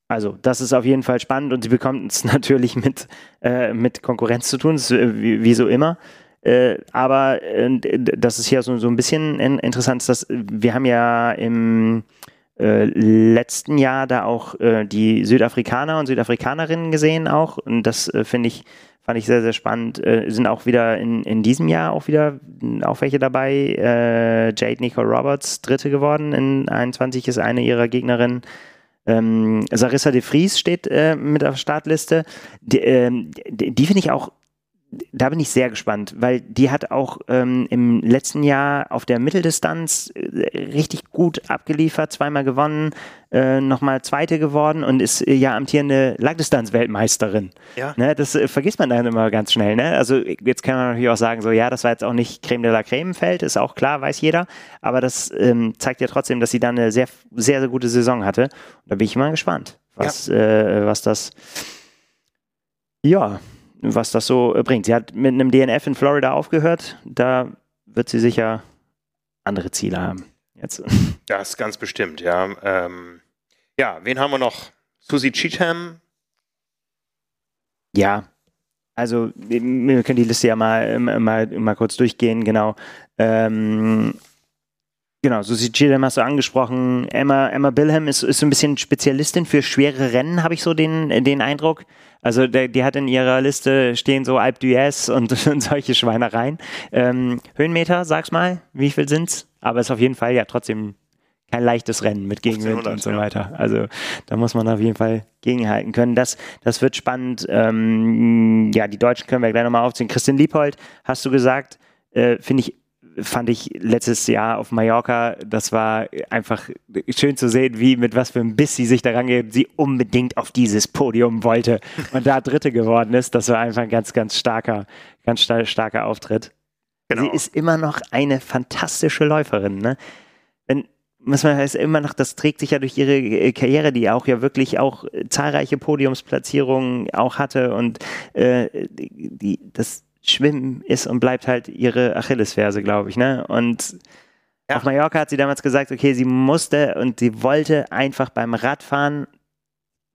Also, das ist auf jeden Fall spannend und sie bekommt es natürlich mit, äh, mit Konkurrenz zu tun, äh, wie, wie, so immer. Äh, aber äh, das ist hier so, so ein bisschen interessant, dass wir haben ja im äh, letzten Jahr da auch äh, die Südafrikaner und Südafrikanerinnen gesehen auch und das finde ich Fand ich sehr, sehr spannend. Äh, sind auch wieder in, in diesem Jahr auch wieder auch welche dabei. Äh, Jade Nicole Roberts, Dritte geworden in 21, ist eine ihrer Gegnerinnen. Ähm, Sarissa de Vries steht äh, mit auf der Startliste. Die, ähm, die, die finde ich auch da bin ich sehr gespannt, weil die hat auch ähm, im letzten Jahr auf der Mitteldistanz äh, richtig gut abgeliefert, zweimal gewonnen, äh, nochmal Zweite geworden und ist äh, ja amtierende Langdistanz-Weltmeisterin. Ja. Ne, das äh, vergisst man dann immer ganz schnell. Ne? Also jetzt kann man natürlich auch sagen, so ja, das war jetzt auch nicht Creme de la Creme im Feld, ist auch klar, weiß jeder, aber das ähm, zeigt ja trotzdem, dass sie dann eine sehr, sehr, sehr gute Saison hatte. Da bin ich mal gespannt, was, ja. äh, was das ja, was das so äh, bringt. Sie hat mit einem DNF in Florida aufgehört. Da wird sie sicher andere Ziele haben. Jetzt. Das ganz bestimmt, ja. Ähm, ja, wen haben wir noch? Susie Cheatham? Ja, also wir können die Liste ja mal, mal, mal kurz durchgehen, genau. Ähm, Genau, Susi Chidem hast du angesprochen. Emma, Emma Bilham ist, ist so ein bisschen Spezialistin für schwere Rennen, habe ich so den, den Eindruck. Also der, die hat in ihrer Liste stehen so Alp d'Huez und, und solche Schweinereien. Ähm, Höhenmeter, sag's mal, wie viel sind's? Aber es ist auf jeden Fall ja trotzdem kein leichtes Rennen mit Gegenwind und so weiter. Also da muss man auf jeden Fall gegenhalten können. Das, das wird spannend. Ähm, ja, die Deutschen können wir gleich nochmal aufziehen. Christian Liebhold, hast du gesagt, äh, finde ich fand ich letztes Jahr auf Mallorca, das war einfach schön zu sehen, wie mit was für einem Biss sie sich daran geht, sie unbedingt auf dieses Podium wollte und da Dritte geworden ist. Das war einfach ein ganz, ganz starker, ganz starker Auftritt. Genau. Sie ist immer noch eine fantastische Läuferin. Ne? Wenn, muss man heißt immer noch, das trägt sich ja durch ihre äh, Karriere, die auch ja wirklich auch äh, zahlreiche Podiumsplatzierungen auch hatte und äh, die, das Schwimmen ist und bleibt halt ihre Achillesferse, glaube ich, ne? Und ja. auf Mallorca hat sie damals gesagt, okay, sie musste und sie wollte einfach beim Radfahren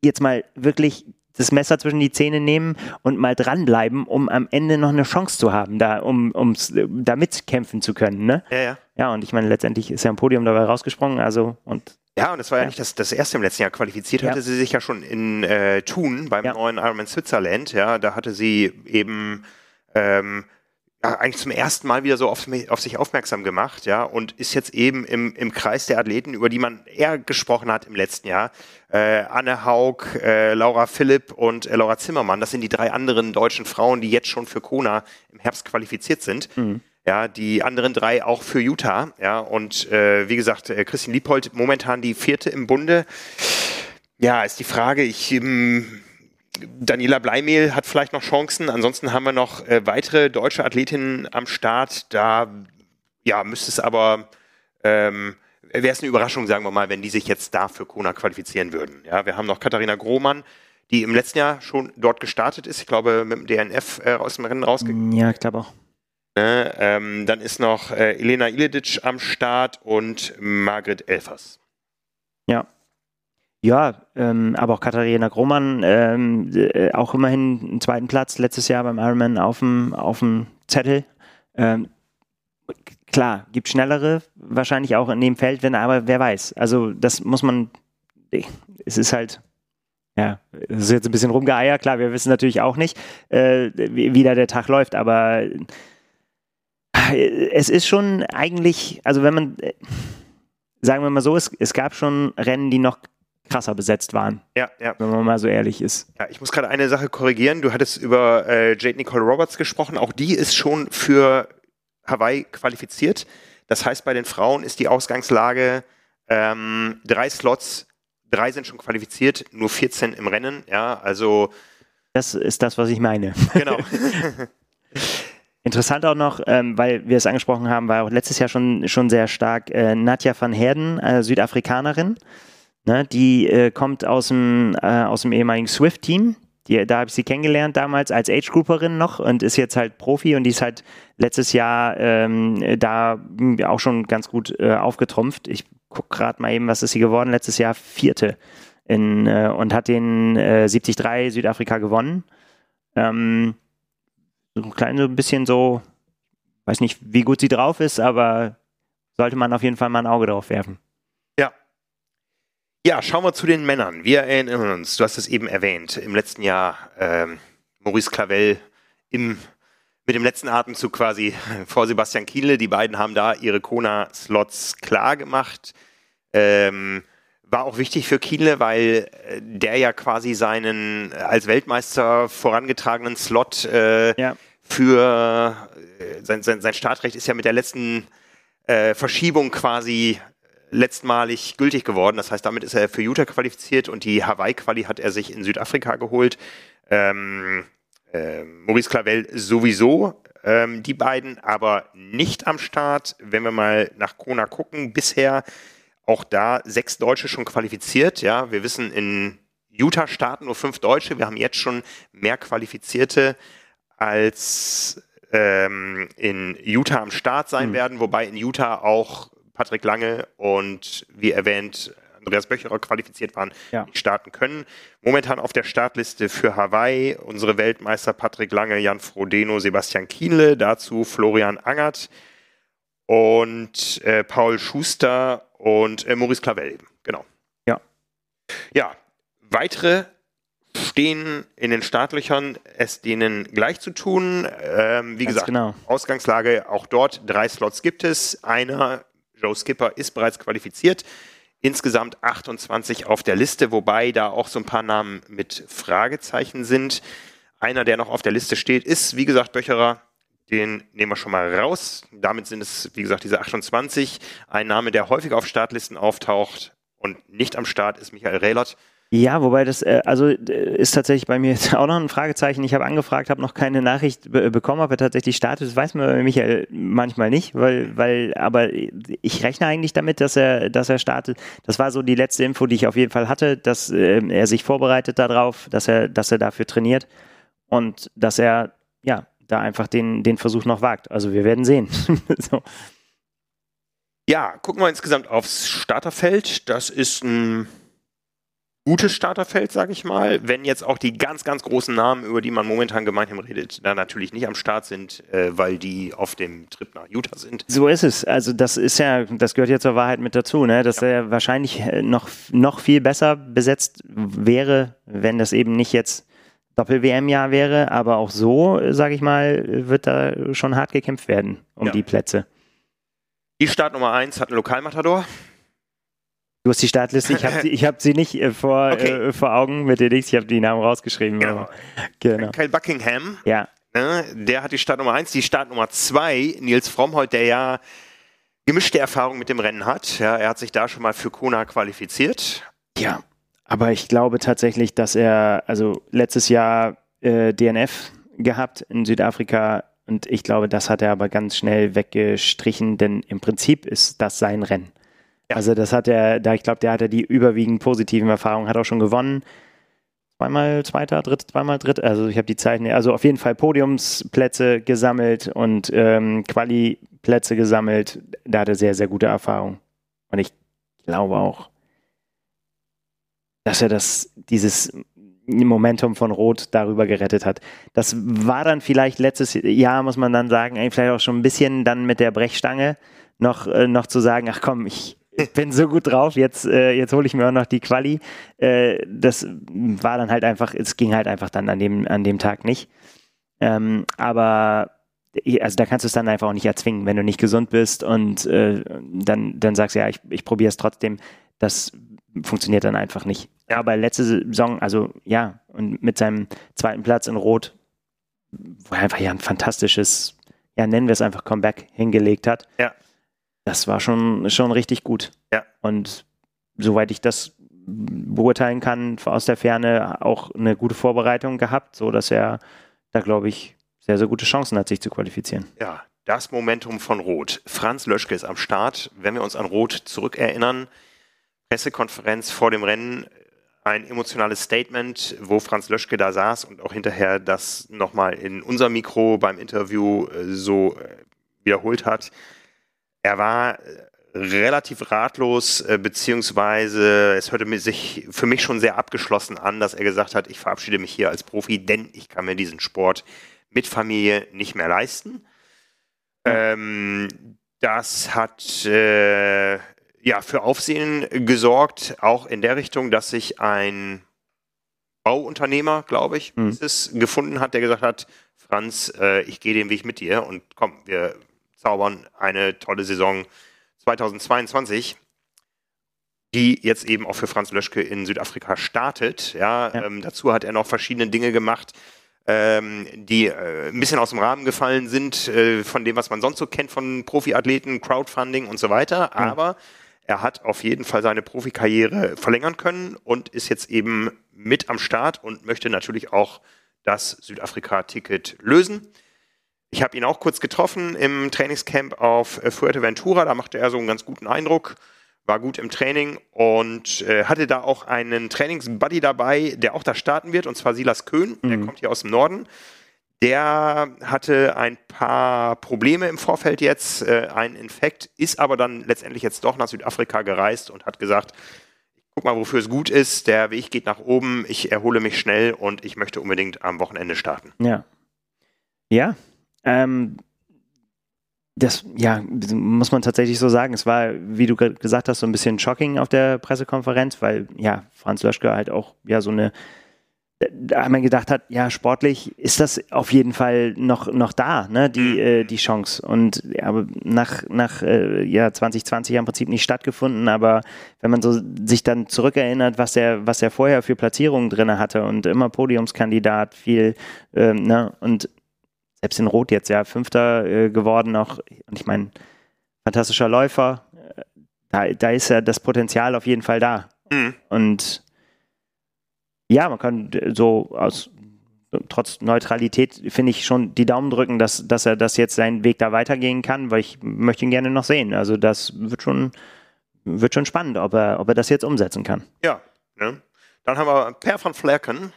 jetzt mal wirklich das Messer zwischen die Zähne nehmen und mal dranbleiben, um am Ende noch eine Chance zu haben, da, um ums, da mitkämpfen zu können. Ne? Ja, ja. Ja, und ich meine, letztendlich ist ja ein Podium dabei rausgesprungen, also und ja, und es war ja, ja, nicht das, das erste im letzten Jahr. Qualifiziert ja. hatte sie sich ja schon in äh, Thun beim ja. neuen Ironman Switzerland. Ja, da hatte sie eben ähm, ja, eigentlich zum ersten Mal wieder so auf, auf, sich aufmerksam gemacht, ja, und ist jetzt eben im, im Kreis der Athleten, über die man eher gesprochen hat im letzten Jahr. Äh, Anne Haug, äh, Laura Philipp und äh, Laura Zimmermann, das sind die drei anderen deutschen Frauen, die jetzt schon für Kona im Herbst qualifiziert sind. Mhm. Ja, die anderen drei auch für Utah, ja, und äh, wie gesagt, äh, Christine Liebhold momentan die vierte im Bunde. Ja, ist die Frage, ich ähm, Daniela Bleimehl hat vielleicht noch Chancen. Ansonsten haben wir noch äh, weitere deutsche Athletinnen am Start. Da ja, müsste es aber, ähm, wäre es eine Überraschung, sagen wir mal, wenn die sich jetzt da für Kona qualifizieren würden. Ja, wir haben noch Katharina Grohmann, die im letzten Jahr schon dort gestartet ist. Ich glaube, mit dem DNF äh, aus dem Rennen rausgegangen. Ja, ich glaube auch. Ne, ähm, dann ist noch äh, Elena Iledic am Start und Margret Elfers. Ja, ja, ähm, aber auch Katharina Grohmann, ähm, äh, auch immerhin einen zweiten Platz letztes Jahr beim Ironman auf dem, auf dem Zettel. Ähm, klar, gibt schnellere, wahrscheinlich auch in dem Feld, wenn, aber wer weiß. Also das muss man, es ist halt, ja, es ist jetzt ein bisschen rumgeeier, klar, wir wissen natürlich auch nicht, äh, wie, wie da der Tag läuft, aber äh, es ist schon eigentlich, also wenn man, äh, sagen wir mal so, es, es gab schon Rennen, die noch krasser besetzt waren. Ja, ja. Wenn man mal so ehrlich ist. Ja, ich muss gerade eine Sache korrigieren. Du hattest über äh, Jade Nicole Roberts gesprochen. Auch die ist schon für Hawaii qualifiziert. Das heißt, bei den Frauen ist die Ausgangslage ähm, drei Slots, drei sind schon qualifiziert, nur 14 im Rennen. Ja, also. Das ist das, was ich meine. Genau. Interessant auch noch, ähm, weil wir es angesprochen haben, war auch letztes Jahr schon, schon sehr stark äh, Nadja van Herden, äh, Südafrikanerin. Ne, die äh, kommt aus dem, äh, aus dem ehemaligen Swift-Team. Da habe ich sie kennengelernt damals als Age-Grouperin noch und ist jetzt halt Profi und die ist halt letztes Jahr ähm, da auch schon ganz gut äh, aufgetrumpft. Ich gucke gerade mal eben, was ist sie geworden? Letztes Jahr Vierte in, äh, und hat den äh, 73 Südafrika gewonnen. Ähm, so ein kleines bisschen so, weiß nicht, wie gut sie drauf ist, aber sollte man auf jeden Fall mal ein Auge drauf werfen. Ja, schauen wir zu den Männern. Wir erinnern uns, du hast es eben erwähnt, im letzten Jahr ähm, Maurice Clavel im, mit dem letzten Atemzug quasi vor Sebastian Kienle. Die beiden haben da ihre Kona-Slots klar gemacht. Ähm, war auch wichtig für Kienle, weil äh, der ja quasi seinen äh, als Weltmeister vorangetragenen Slot äh, ja. für äh, sein, sein, sein Startrecht ist ja mit der letzten äh, Verschiebung quasi letztmalig gültig geworden. Das heißt, damit ist er für Utah qualifiziert und die Hawaii-Quali hat er sich in Südafrika geholt. Ähm, äh, Maurice Clavel sowieso. Ähm, die beiden aber nicht am Start. Wenn wir mal nach Kona gucken, bisher auch da sechs Deutsche schon qualifiziert. Ja, wir wissen, in Utah starten nur fünf Deutsche. Wir haben jetzt schon mehr Qualifizierte als ähm, in Utah am Start sein mhm. werden, wobei in Utah auch Patrick Lange und wie erwähnt Andreas Böcherer qualifiziert waren, ja. nicht starten können. Momentan auf der Startliste für Hawaii unsere Weltmeister Patrick Lange, Jan Frodeno, Sebastian Kienle, dazu Florian Angert und äh, Paul Schuster und äh, Maurice Clavel eben. Genau. Ja. Ja, weitere stehen in den Startlöchern, es denen gleich zu tun. Ähm, wie Ganz gesagt, genau. Ausgangslage auch dort, drei Slots gibt es. Einer Joe Skipper ist bereits qualifiziert. Insgesamt 28 auf der Liste, wobei da auch so ein paar Namen mit Fragezeichen sind. Einer, der noch auf der Liste steht, ist, wie gesagt, Böcherer. Den nehmen wir schon mal raus. Damit sind es, wie gesagt, diese 28. Ein Name, der häufig auf Startlisten auftaucht und nicht am Start, ist Michael Rehlert. Ja, wobei das, äh, also äh, ist tatsächlich bei mir auch noch ein Fragezeichen. Ich habe angefragt, habe noch keine Nachricht be bekommen, ob er tatsächlich startet. Das weiß man bei Michael manchmal nicht, weil, weil, aber ich rechne eigentlich damit, dass er, dass er startet. Das war so die letzte Info, die ich auf jeden Fall hatte, dass äh, er sich vorbereitet darauf, dass er, dass er dafür trainiert und dass er, ja, da einfach den, den Versuch noch wagt. Also wir werden sehen. so. Ja, gucken wir insgesamt aufs Starterfeld. Das ist ein gutes Starterfeld, sage ich mal. Wenn jetzt auch die ganz, ganz großen Namen, über die man momentan gemeinsam redet, da natürlich nicht am Start sind, äh, weil die auf dem Trip nach Utah sind. So ist es. Also das ist ja, das gehört ja zur Wahrheit mit dazu, ne? dass ja. er wahrscheinlich äh, noch, noch viel besser besetzt wäre, wenn das eben nicht jetzt Doppel-WM-Jahr wäre. Aber auch so, sage ich mal, wird da schon hart gekämpft werden um ja. die Plätze. Die Start Nummer 1 hat einen Lokalmatador. Du hast die Startliste, ich habe sie, hab sie nicht äh, vor, okay. äh, vor Augen mit dir nichts, ich habe die Namen rausgeschrieben. Genau. genau. Kyle Buckingham, ja. Ne, der hat die Startnummer 1, die Startnummer 2, Nils Frommholt, der ja gemischte Erfahrung mit dem Rennen hat. Ja, er hat sich da schon mal für Kona qualifiziert. Ja, aber ich glaube tatsächlich, dass er, also letztes Jahr äh, DNF gehabt in Südafrika und ich glaube, das hat er aber ganz schnell weggestrichen, denn im Prinzip ist das sein Rennen. Also das hat er, da ich glaube, der hatte die überwiegend positiven Erfahrungen, hat auch schon gewonnen. Zweimal Zweiter, Dritt, zweimal Dritt. Also ich habe die Zeichen, also auf jeden Fall Podiumsplätze gesammelt und ähm, Quali-Plätze gesammelt. Da hat er sehr, sehr gute Erfahrungen. Und ich glaube auch, dass er das, dieses Momentum von Rot darüber gerettet hat. Das war dann vielleicht letztes Jahr, muss man dann sagen, vielleicht auch schon ein bisschen dann mit der Brechstange noch, äh, noch zu sagen, ach komm, ich, ich bin so gut drauf, jetzt, äh, jetzt hole ich mir auch noch die Quali. Äh, das war dann halt einfach, es ging halt einfach dann an dem, an dem Tag nicht. Ähm, aber also da kannst du es dann einfach auch nicht erzwingen, wenn du nicht gesund bist und äh, dann, dann sagst du, ja, ich, ich probiere es trotzdem. Das funktioniert dann einfach nicht. Ja, aber letzte Saison, also ja, und mit seinem zweiten Platz in Rot, wo er einfach ja ein fantastisches, ja, nennen wir es einfach Comeback hingelegt hat. Ja das war schon, schon richtig gut. Ja. Und soweit ich das beurteilen kann, aus der Ferne auch eine gute Vorbereitung gehabt, so dass er da, glaube ich, sehr, sehr gute Chancen hat, sich zu qualifizieren. Ja, das Momentum von Rot. Franz Löschke ist am Start. Wenn wir uns an Rot zurückerinnern, Pressekonferenz vor dem Rennen, ein emotionales Statement, wo Franz Löschke da saß und auch hinterher das nochmal in unser Mikro beim Interview äh, so äh, wiederholt hat er war äh, relativ ratlos, äh, beziehungsweise es hörte sich für mich schon sehr abgeschlossen an, dass er gesagt hat, ich verabschiede mich hier als Profi, denn ich kann mir diesen Sport mit Familie nicht mehr leisten. Ähm, das hat äh, ja für Aufsehen gesorgt, auch in der Richtung, dass sich ein Bauunternehmer, glaube ich, mhm. es gefunden hat, der gesagt hat, Franz, äh, ich gehe den Weg mit dir und komm, wir zaubern eine tolle Saison 2022, die jetzt eben auch für Franz Löschke in Südafrika startet. Ja, ja. Ähm, dazu hat er noch verschiedene Dinge gemacht, ähm, die äh, ein bisschen aus dem Rahmen gefallen sind äh, von dem, was man sonst so kennt von Profiathleten, Crowdfunding und so weiter. Ja. Aber er hat auf jeden Fall seine Profikarriere verlängern können und ist jetzt eben mit am Start und möchte natürlich auch das Südafrika-Ticket lösen. Ich habe ihn auch kurz getroffen im Trainingscamp auf äh, Fuerteventura. Da machte er so einen ganz guten Eindruck, war gut im Training und äh, hatte da auch einen Trainingsbuddy dabei, der auch da starten wird, und zwar Silas Köhn. Mhm. Der kommt hier aus dem Norden. Der hatte ein paar Probleme im Vorfeld jetzt, äh, ein Infekt, ist aber dann letztendlich jetzt doch nach Südafrika gereist und hat gesagt, guck mal, wofür es gut ist, der Weg geht nach oben, ich erhole mich schnell und ich möchte unbedingt am Wochenende starten. Ja. Ja, ähm, das, ja, muss man tatsächlich so sagen. Es war, wie du gesagt hast, so ein bisschen shocking auf der Pressekonferenz, weil ja, Franz Löschke halt auch ja so eine da man gedacht hat, ja, sportlich ist das auf jeden Fall noch, noch da, ne, die, mhm. äh, die Chance. Und ja, aber nach, nach äh, ja, 2020 ja im Prinzip nicht stattgefunden, aber wenn man so sich dann zurückerinnert, was er, was er vorher für Platzierungen drin hatte und immer Podiumskandidat, viel, ähm, ne, und selbst in Rot jetzt ja Fünfter äh, geworden noch. Und ich meine, fantastischer Läufer. Äh, da, da ist ja das Potenzial auf jeden Fall da. Mhm. Und ja, man kann so aus trotz Neutralität finde ich schon die Daumen drücken, dass, dass er das jetzt seinen Weg da weitergehen kann, weil ich möchte ihn gerne noch sehen. Also das wird schon, wird schon spannend, ob er, ob er das jetzt umsetzen kann. Ja, ne? Dann haben wir Per van Flerken.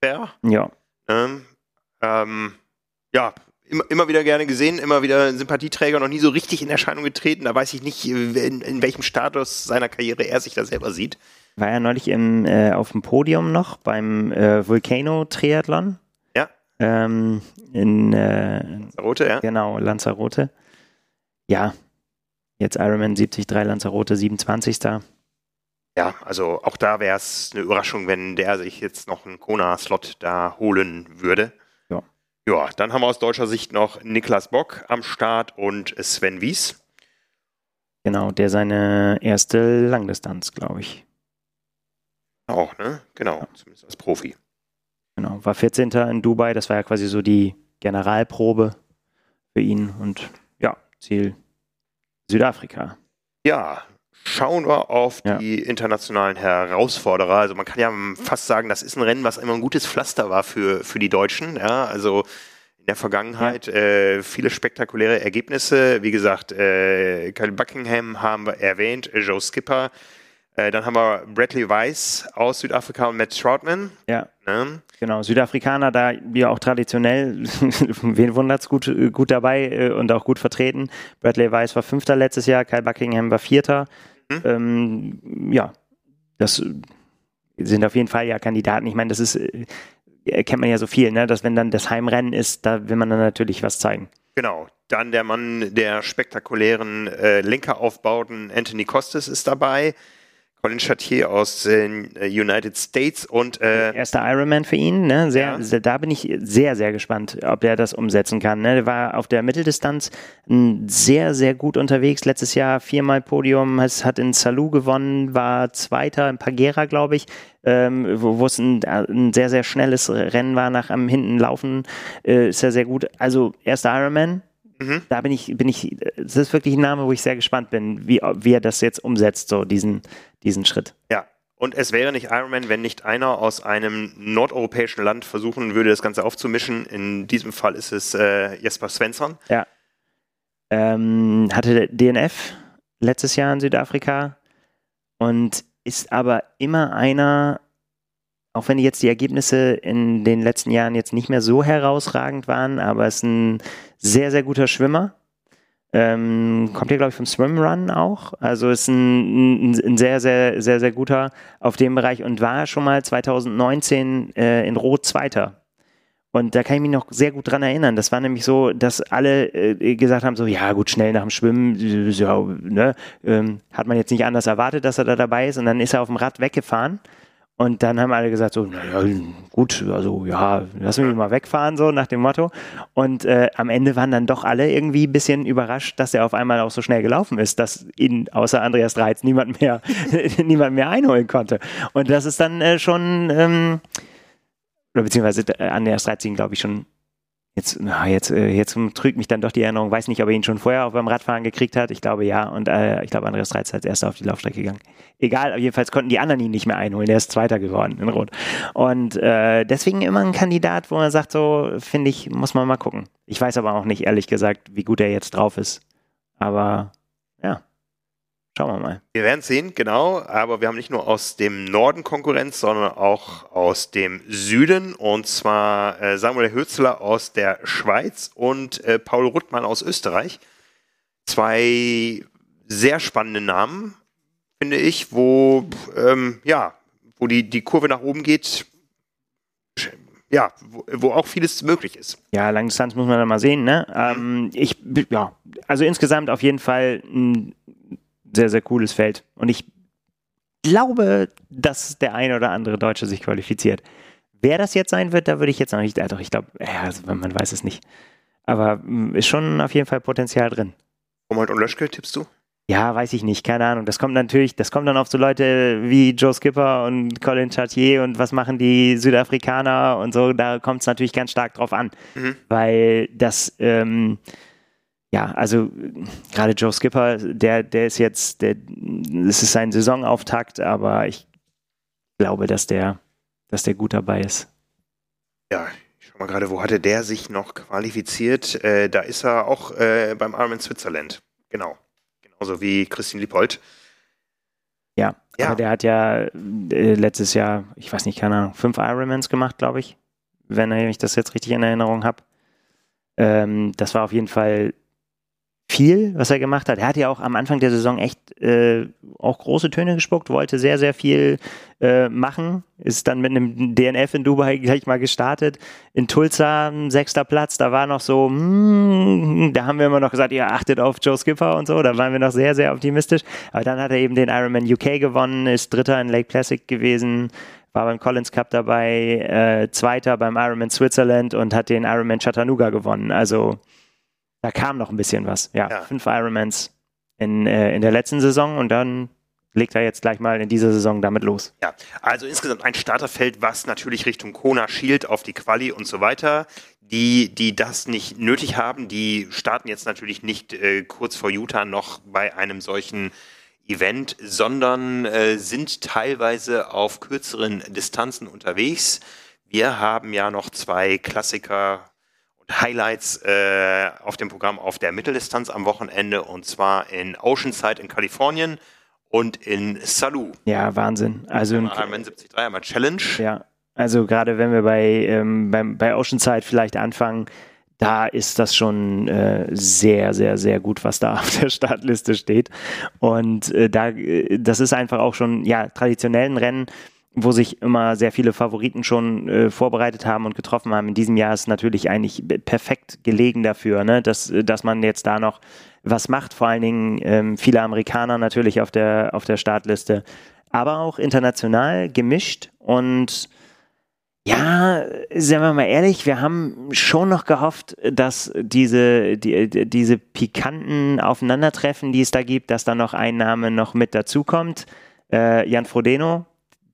Per. Ja. Ähm, ähm, ja, immer, immer wieder gerne gesehen, immer wieder Sympathieträger, noch nie so richtig in Erscheinung getreten. Da weiß ich nicht, in, in welchem Status seiner Karriere er sich da selber sieht. War er neulich im, äh, auf dem Podium noch beim äh, Volcano-Triathlon? Ja. Ähm, in äh, Lanzarote, ja. Genau, Lanzarote. Ja, jetzt Ironman 73 Lanzarote, 27. Ja, also auch da wäre es eine Überraschung, wenn der sich jetzt noch einen Kona-Slot da holen würde. Ja. Dann haben wir aus deutscher Sicht noch Niklas Bock am Start und Sven Wies. Genau, der seine erste Langdistanz, glaube ich. Auch, ne? Genau, ja. zumindest als Profi. Genau, war 14. in Dubai, das war ja quasi so die Generalprobe für ihn und ja, Ziel Südafrika. Ja, schauen wir auf ja. die internationalen Herausforderer. Also man kann ja fast sagen, das ist ein Rennen, was immer ein gutes Pflaster war für, für die Deutschen. Ja, also in der Vergangenheit ja. äh, viele spektakuläre Ergebnisse. Wie gesagt, äh, Kyle Buckingham haben wir erwähnt, Joe Skipper äh, dann haben wir Bradley Weiss aus Südafrika und Matt Troutman. Ja. Ne? Genau, Südafrikaner da ja auch traditionell, wen wundert es, gut, gut dabei äh, und auch gut vertreten. Bradley Weiss war Fünfter letztes Jahr, Kyle Buckingham war Vierter. Mhm. Ähm, ja, das sind auf jeden Fall ja Kandidaten. Ich meine, das ist, äh, kennt man ja so viel, ne? dass wenn dann das Heimrennen ist, da will man dann natürlich was zeigen. Genau. Dann der Mann der spektakulären äh, Lenkeraufbauten, Anthony Costes, ist dabei. Colin Chartier aus den äh, United States und äh, erster Ironman für ihn, ne? Sehr, ja. sehr, da bin ich sehr, sehr gespannt, ob er das umsetzen kann. Ne? Der war auf der Mitteldistanz sehr, sehr gut unterwegs. Letztes Jahr viermal Podium, hat, in Salou gewonnen, war Zweiter in Pagera, glaube ich, ähm, wo, es ein, ein, sehr, sehr schnelles Rennen war nach am hinten Laufen, äh, ist er sehr gut. Also erster Ironman, Mhm. Da bin ich, bin ich, das ist wirklich ein Name, wo ich sehr gespannt bin, wie, wie er das jetzt umsetzt, so diesen, diesen Schritt. Ja, und es wäre nicht Ironman, wenn nicht einer aus einem nordeuropäischen Land versuchen würde, das Ganze aufzumischen. In diesem Fall ist es äh, Jesper Svensson. Ja. Ähm, hatte DNF letztes Jahr in Südafrika und ist aber immer einer, auch wenn jetzt die Ergebnisse in den letzten Jahren jetzt nicht mehr so herausragend waren, aber ist ein sehr, sehr guter Schwimmer. Ähm, kommt hier, glaube ich, vom Swimrun auch. Also ist ein, ein, ein, sehr, sehr, sehr, sehr guter auf dem Bereich und war schon mal 2019 äh, in Rot Zweiter. Und da kann ich mich noch sehr gut dran erinnern. Das war nämlich so, dass alle äh, gesagt haben: so, ja, gut, schnell nach dem Schwimmen, ja, ne, ähm, hat man jetzt nicht anders erwartet, dass er da dabei ist. Und dann ist er auf dem Rad weggefahren und dann haben alle gesagt, so, naja, gut, also ja, lass mich mal wegfahren, so nach dem Motto. Und äh, am Ende waren dann doch alle irgendwie ein bisschen überrascht, dass er auf einmal auch so schnell gelaufen ist, dass ihn außer Andreas Dreiz niemand mehr, niemand mehr einholen konnte. Und das ist dann äh, schon, ähm, oder beziehungsweise äh, Andreas Dreiz ihn, glaube ich, schon Jetzt, na, jetzt, äh, jetzt trügt mich dann doch die Erinnerung. Weiß nicht, ob er ihn schon vorher auf beim Radfahren gekriegt hat. Ich glaube ja. Und äh, ich glaube, Andreas Reitz hat als erster auf die Laufstrecke gegangen. Egal, jedenfalls konnten die anderen ihn nicht mehr einholen. Er ist Zweiter geworden in Rot. Und äh, deswegen immer ein Kandidat, wo man sagt, so finde ich, muss man mal gucken. Ich weiß aber auch nicht, ehrlich gesagt, wie gut er jetzt drauf ist. Aber. Schauen wir mal. Wir werden sehen, genau. Aber wir haben nicht nur aus dem Norden Konkurrenz, sondern auch aus dem Süden. Und zwar äh, Samuel Hürzler aus der Schweiz und äh, Paul Ruttmann aus Österreich. Zwei sehr spannende Namen, finde ich, wo, ähm, ja, wo die, die Kurve nach oben geht. Ja, wo, wo auch vieles möglich ist. Ja, Langdistanz muss man dann mal sehen. Ne? Ähm, ich, ja, also insgesamt auf jeden Fall ein sehr, sehr cooles Feld. Und ich glaube, dass der eine oder andere Deutsche sich qualifiziert. Wer das jetzt sein wird, da würde ich jetzt noch nicht, also ich glaube, also man weiß es nicht. Aber mm, ist schon auf jeden Fall Potenzial drin. Romold und Löschke, tippst du? Ja, weiß ich nicht, keine Ahnung. Das kommt natürlich, das kommt dann auf so Leute wie Joe Skipper und Colin Chartier und was machen die Südafrikaner und so. Da kommt es natürlich ganz stark drauf an, mhm. weil das ähm, ja, also gerade Joe Skipper, der, der ist jetzt, der, es ist sein Saisonauftakt, aber ich glaube, dass der dass der gut dabei ist. Ja, ich schau mal gerade, wo hatte der sich noch qualifiziert? Äh, da ist er auch äh, beim Ironman Switzerland. Genau. Genauso wie Christine Lippold. Ja, ja, aber der hat ja äh, letztes Jahr, ich weiß nicht, keine Ahnung, fünf Ironmans gemacht, glaube ich, wenn ich das jetzt richtig in Erinnerung habe. Ähm, das war auf jeden Fall viel, was er gemacht hat. Er hat ja auch am Anfang der Saison echt äh, auch große Töne gespuckt, wollte sehr, sehr viel äh, machen, ist dann mit einem DNF in Dubai gleich mal gestartet. In Tulsa sechster Platz, da war noch so, mm, da haben wir immer noch gesagt, ihr achtet auf Joe Skipper und so, da waren wir noch sehr, sehr optimistisch. Aber dann hat er eben den Ironman UK gewonnen, ist Dritter in Lake Placid gewesen, war beim Collins Cup dabei, äh, Zweiter beim Ironman Switzerland und hat den Ironman Chattanooga gewonnen. Also da kam noch ein bisschen was. Ja, ja. fünf Ironmans in, äh, in der letzten Saison und dann legt er jetzt gleich mal in dieser Saison damit los. Ja, also insgesamt ein Starterfeld, was natürlich Richtung Kona schielt auf die Quali und so weiter. Die, die das nicht nötig haben, die starten jetzt natürlich nicht äh, kurz vor Utah noch bei einem solchen Event, sondern äh, sind teilweise auf kürzeren Distanzen unterwegs. Wir haben ja noch zwei Klassiker Highlights äh, auf dem Programm auf der Mitteldistanz am Wochenende und zwar in Oceanside in Kalifornien und in Salou. Ja, Wahnsinn. Also einmal 73, einmal Challenge. Ja, also gerade wenn wir bei, ähm, beim, bei Oceanside vielleicht anfangen, da ist das schon äh, sehr, sehr, sehr gut, was da auf der Startliste steht. Und äh, da, äh, das ist einfach auch schon, ja, traditionellen Rennen wo sich immer sehr viele Favoriten schon äh, vorbereitet haben und getroffen haben. In diesem Jahr ist natürlich eigentlich perfekt gelegen dafür, ne? dass, dass man jetzt da noch was macht. Vor allen Dingen ähm, viele Amerikaner natürlich auf der, auf der Startliste, aber auch international gemischt und ja, sagen wir mal ehrlich, wir haben schon noch gehofft, dass diese, die, diese pikanten Aufeinandertreffen, die es da gibt, dass da noch ein Name noch mit dazukommt. Äh, Jan Frodeno,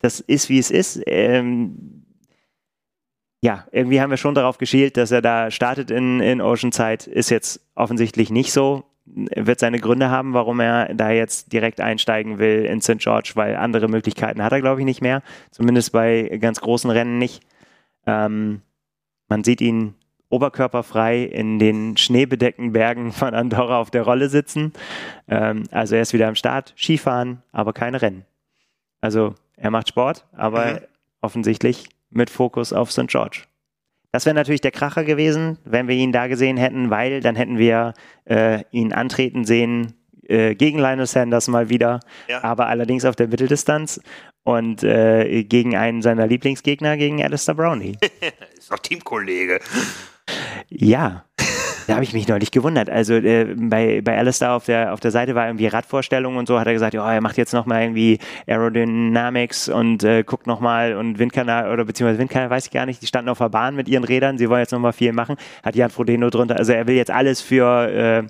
das ist, wie es ist. Ähm, ja, irgendwie haben wir schon darauf geschielt, dass er da startet in, in Oceanside. Ist jetzt offensichtlich nicht so. Wird seine Gründe haben, warum er da jetzt direkt einsteigen will in St. George, weil andere Möglichkeiten hat er, glaube ich, nicht mehr. Zumindest bei ganz großen Rennen nicht. Ähm, man sieht ihn oberkörperfrei in den schneebedeckten Bergen von Andorra auf der Rolle sitzen. Ähm, also er ist wieder am Start, Skifahren, aber keine Rennen. Also er macht Sport, aber mhm. offensichtlich mit Fokus auf St. George. Das wäre natürlich der Kracher gewesen, wenn wir ihn da gesehen hätten, weil dann hätten wir äh, ihn antreten sehen äh, gegen Lionel Sanders mal wieder, ja. aber allerdings auf der Mitteldistanz und äh, gegen einen seiner Lieblingsgegner, gegen Alistair Brownie. Ist doch Teamkollege. Ja, da habe ich mich neulich gewundert. Also äh, bei, bei Alistair auf der, auf der Seite war irgendwie Radvorstellung und so, hat er gesagt, ja, er macht jetzt nochmal irgendwie Aerodynamics und äh, guckt nochmal und Windkanal oder beziehungsweise Windkanal weiß ich gar nicht, die standen auf der Bahn mit ihren Rädern, sie wollen jetzt nochmal viel machen, hat Jan Frodeno drunter, also er will jetzt alles für äh,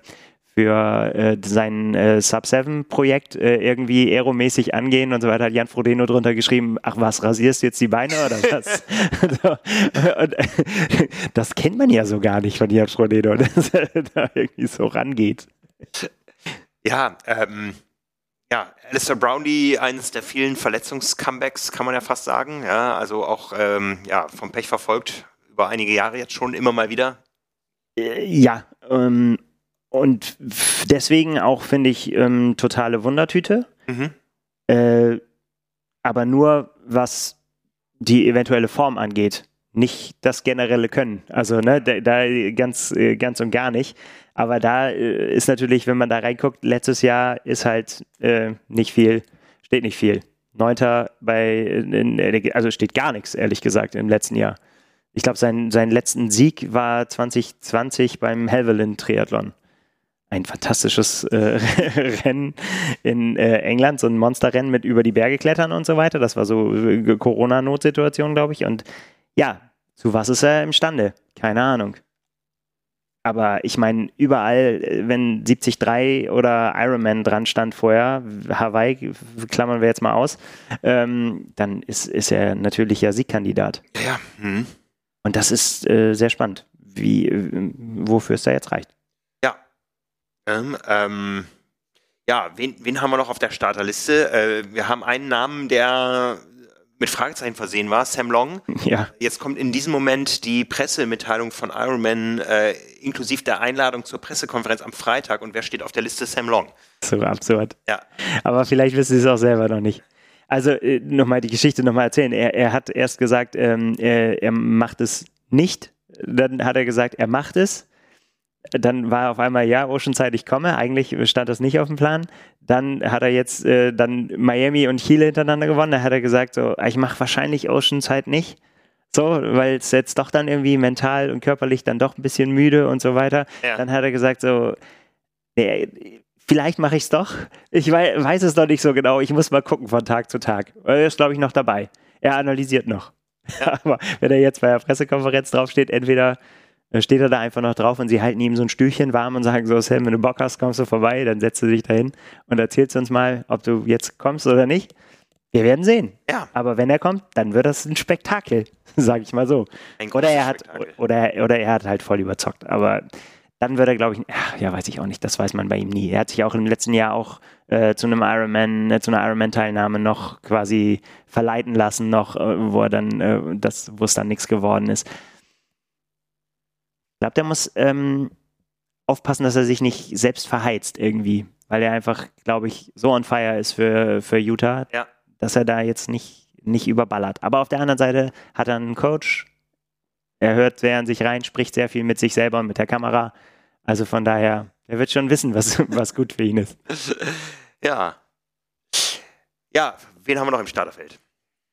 für äh, sein äh, Sub-7-Projekt äh, irgendwie aeromäßig angehen und so weiter, hat Jan Frodeno drunter geschrieben, ach was, rasierst du jetzt die Beine oder was? und, das kennt man ja so gar nicht von Jan Frodeno, dass er da irgendwie so rangeht. Ja, ähm, ja, Alistair Brownlee, eines der vielen Verletzungs-Comebacks, kann man ja fast sagen. Ja, also auch ähm, ja, vom Pech verfolgt, über einige Jahre jetzt schon immer mal wieder. Äh, ja, ähm, und deswegen auch, finde ich, ähm, totale Wundertüte. Mhm. Äh, aber nur, was die eventuelle Form angeht. Nicht das generelle Können. Also, ne, da, da ganz, äh, ganz und gar nicht. Aber da äh, ist natürlich, wenn man da reinguckt, letztes Jahr ist halt äh, nicht viel, steht nicht viel. Neunter bei, in, also steht gar nichts, ehrlich gesagt, im letzten Jahr. Ich glaube, sein, seinen letzten Sieg war 2020 beim Helvellyn Triathlon ein fantastisches äh, Rennen in äh, England, so ein Monsterrennen mit über die Berge klettern und so weiter. Das war so äh, Corona-Notsituation, glaube ich. Und ja, zu was ist er imstande? Keine Ahnung. Aber ich meine, überall, äh, wenn 73 oder Ironman dran stand vorher, Hawaii, klammern wir jetzt mal aus, ähm, dann ist, ist er natürlich ja Siegkandidat. Ja. Hm. Und das ist äh, sehr spannend, wie, äh, wofür es da jetzt reicht. Ähm, ähm, ja, wen, wen haben wir noch auf der Starterliste? Äh, wir haben einen Namen, der mit Fragezeichen versehen war, Sam Long. Ja. Jetzt kommt in diesem Moment die Pressemitteilung von Ironman äh, inklusive der Einladung zur Pressekonferenz am Freitag und wer steht auf der Liste? Sam Long. So absurd. Ja. Aber vielleicht wissen Sie es auch selber noch nicht. Also äh, nochmal die Geschichte nochmal erzählen. Er, er hat erst gesagt, ähm, er, er macht es nicht. Dann hat er gesagt, er macht es. Dann war auf einmal, ja, Oceanside, ich komme. Eigentlich stand das nicht auf dem Plan. Dann hat er jetzt äh, dann Miami und Chile hintereinander gewonnen. Da hat er gesagt, so, ich mache wahrscheinlich Oceanside nicht. So, weil es jetzt doch dann irgendwie mental und körperlich dann doch ein bisschen müde und so weiter. Ja. Dann hat er gesagt, so, nee, vielleicht mache ich es doch. Ich wei weiß es noch nicht so genau. Ich muss mal gucken von Tag zu Tag. Er ist, glaube ich, noch dabei. Er analysiert noch. Aber wenn er jetzt bei der Pressekonferenz draufsteht, entweder äh, steht er da einfach noch drauf und sie halten ihm so ein Stühlchen warm und sagen so, Sam, wenn du Bock hast, kommst du vorbei, dann setzt du dich dahin und erzählst uns mal, ob du jetzt kommst oder nicht. Wir werden sehen. Ja. Aber wenn er kommt, dann wird das ein Spektakel, sage ich mal so. Ein Oder er hat Spektakel. oder oder er hat halt voll überzockt, aber dann wird er, glaube ich, ach, ja, weiß ich auch nicht, das weiß man bei ihm nie. Er hat sich auch im letzten Jahr auch äh, zu einem Ironman, äh, zu einer Ironman-Teilnahme noch quasi verleiten lassen, noch, äh, wo er dann, äh, das, wo es dann nichts geworden ist. Ich glaube, der muss ähm, aufpassen, dass er sich nicht selbst verheizt irgendwie, weil er einfach, glaube ich, so on fire ist für, für Utah, Ja. dass er da jetzt nicht, nicht überballert. Aber auf der anderen Seite hat er einen Coach, er hört sehr an sich rein, spricht sehr viel mit sich selber und mit der Kamera. Also von daher, er wird schon wissen, was, was gut für ihn ist. Ja. Ja, wen haben wir noch im Starterfeld?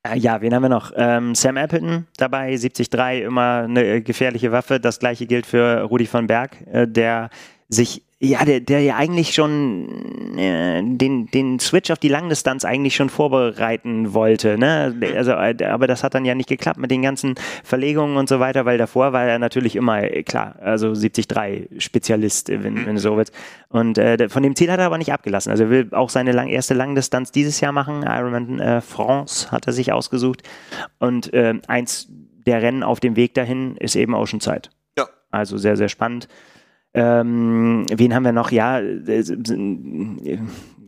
Äh, Ja, wen haben wir noch? Ähm, Sam Appleton dabei, 73, immer eine äh, gefährliche Waffe. Das gleiche gilt für Rudi von Berg, äh, der sich, ja, der, der ja eigentlich schon äh, den, den Switch auf die Langdistanz eigentlich schon vorbereiten wollte. Ne? Also, äh, aber das hat dann ja nicht geklappt mit den ganzen Verlegungen und so weiter, weil davor war er natürlich immer, äh, klar, also 73 Spezialist, äh, wenn, wenn du so willst. Und äh, von dem Ziel hat er aber nicht abgelassen. Also er will auch seine lang, erste Langdistanz dieses Jahr machen. Ironman äh, France hat er sich ausgesucht. Und äh, eins der Rennen auf dem Weg dahin ist eben Oceanside. Ja. Also sehr, sehr spannend. Ähm, wen haben wir noch? Ja, äh,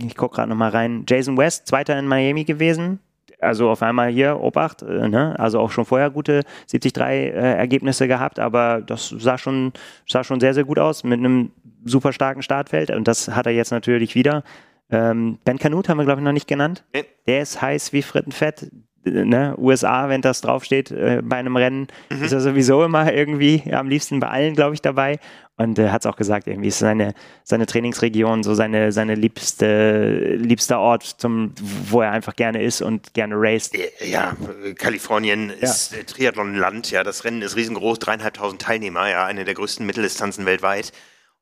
ich gucke gerade nochmal rein. Jason West, Zweiter in Miami gewesen. Also auf einmal hier, Obacht, äh, ne? also auch schon vorher gute 73-Ergebnisse gehabt, aber das sah schon, sah schon sehr, sehr gut aus mit einem super starken Startfeld und das hat er jetzt natürlich wieder. Ähm, ben Canute haben wir, glaube ich, noch nicht genannt. Nee. Der ist heiß wie Frittenfett. Äh, Ne? USA, wenn das draufsteht äh, bei einem Rennen, ist er sowieso immer irgendwie am liebsten bei allen, glaube ich, dabei. Und er hat es auch gesagt, irgendwie ist seine, seine Trainingsregion so seine, seine liebste, liebster Ort, zum, wo er einfach gerne ist und gerne raced. Äh, Ja, äh, Kalifornien ist äh, Triathlonland, ja, das Rennen ist riesengroß, dreieinhalbtausend Teilnehmer, ja, eine der größten Mitteldistanzen weltweit.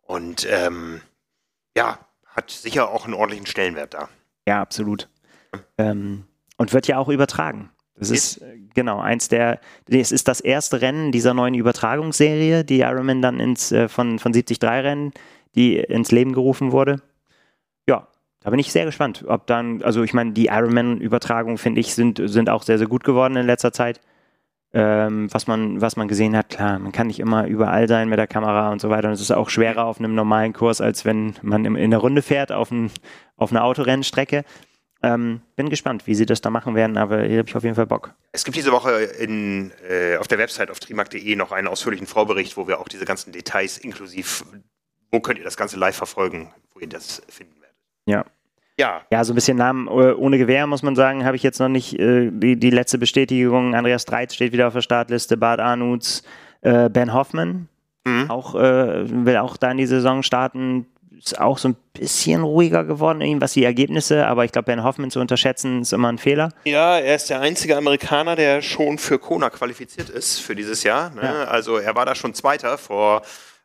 Und ähm, ja, hat sicher auch einen ordentlichen Stellenwert da. Ja, absolut. Ähm, und wird ja auch übertragen. Das ist, äh, genau eins der, es ist das erste Rennen dieser neuen Übertragungsserie, die Ironman dann ins, äh, von, von 73 Rennen, die ins Leben gerufen wurde. Ja, da bin ich sehr gespannt, ob dann, also ich meine, die Ironman-Übertragungen, finde ich, sind, sind auch sehr, sehr gut geworden in letzter Zeit. Ähm, was, man, was man gesehen hat, klar, man kann nicht immer überall sein mit der Kamera und so weiter. Und es ist auch schwerer auf einem normalen Kurs, als wenn man in der Runde fährt auf, ein, auf einer Autorennstrecke. Ähm, bin gespannt, wie sie das da machen werden, aber hier habe ich auf jeden Fall Bock. Es gibt diese Woche in, äh, auf der Website auf trimark.de noch einen ausführlichen Vorbericht, wo wir auch diese ganzen Details inklusiv, wo könnt ihr das Ganze live verfolgen, wo ihr das finden werdet. Ja. Ja, Ja, so ein bisschen Namen äh, ohne Gewehr, muss man sagen, habe ich jetzt noch nicht äh, die, die letzte Bestätigung. Andreas Dreiz steht wieder auf der Startliste, Bart Arnutz, äh, Ben Hoffman, Mhm. auch, äh, will auch da in die Saison starten. Ist auch so ein bisschen ruhiger geworden, was die Ergebnisse, aber ich glaube, Ben Hoffman zu unterschätzen, ist immer ein Fehler. Ja, er ist der einzige Amerikaner, der schon für Kona qualifiziert ist für dieses Jahr. Ne? Ja. Also er war da schon Zweiter vor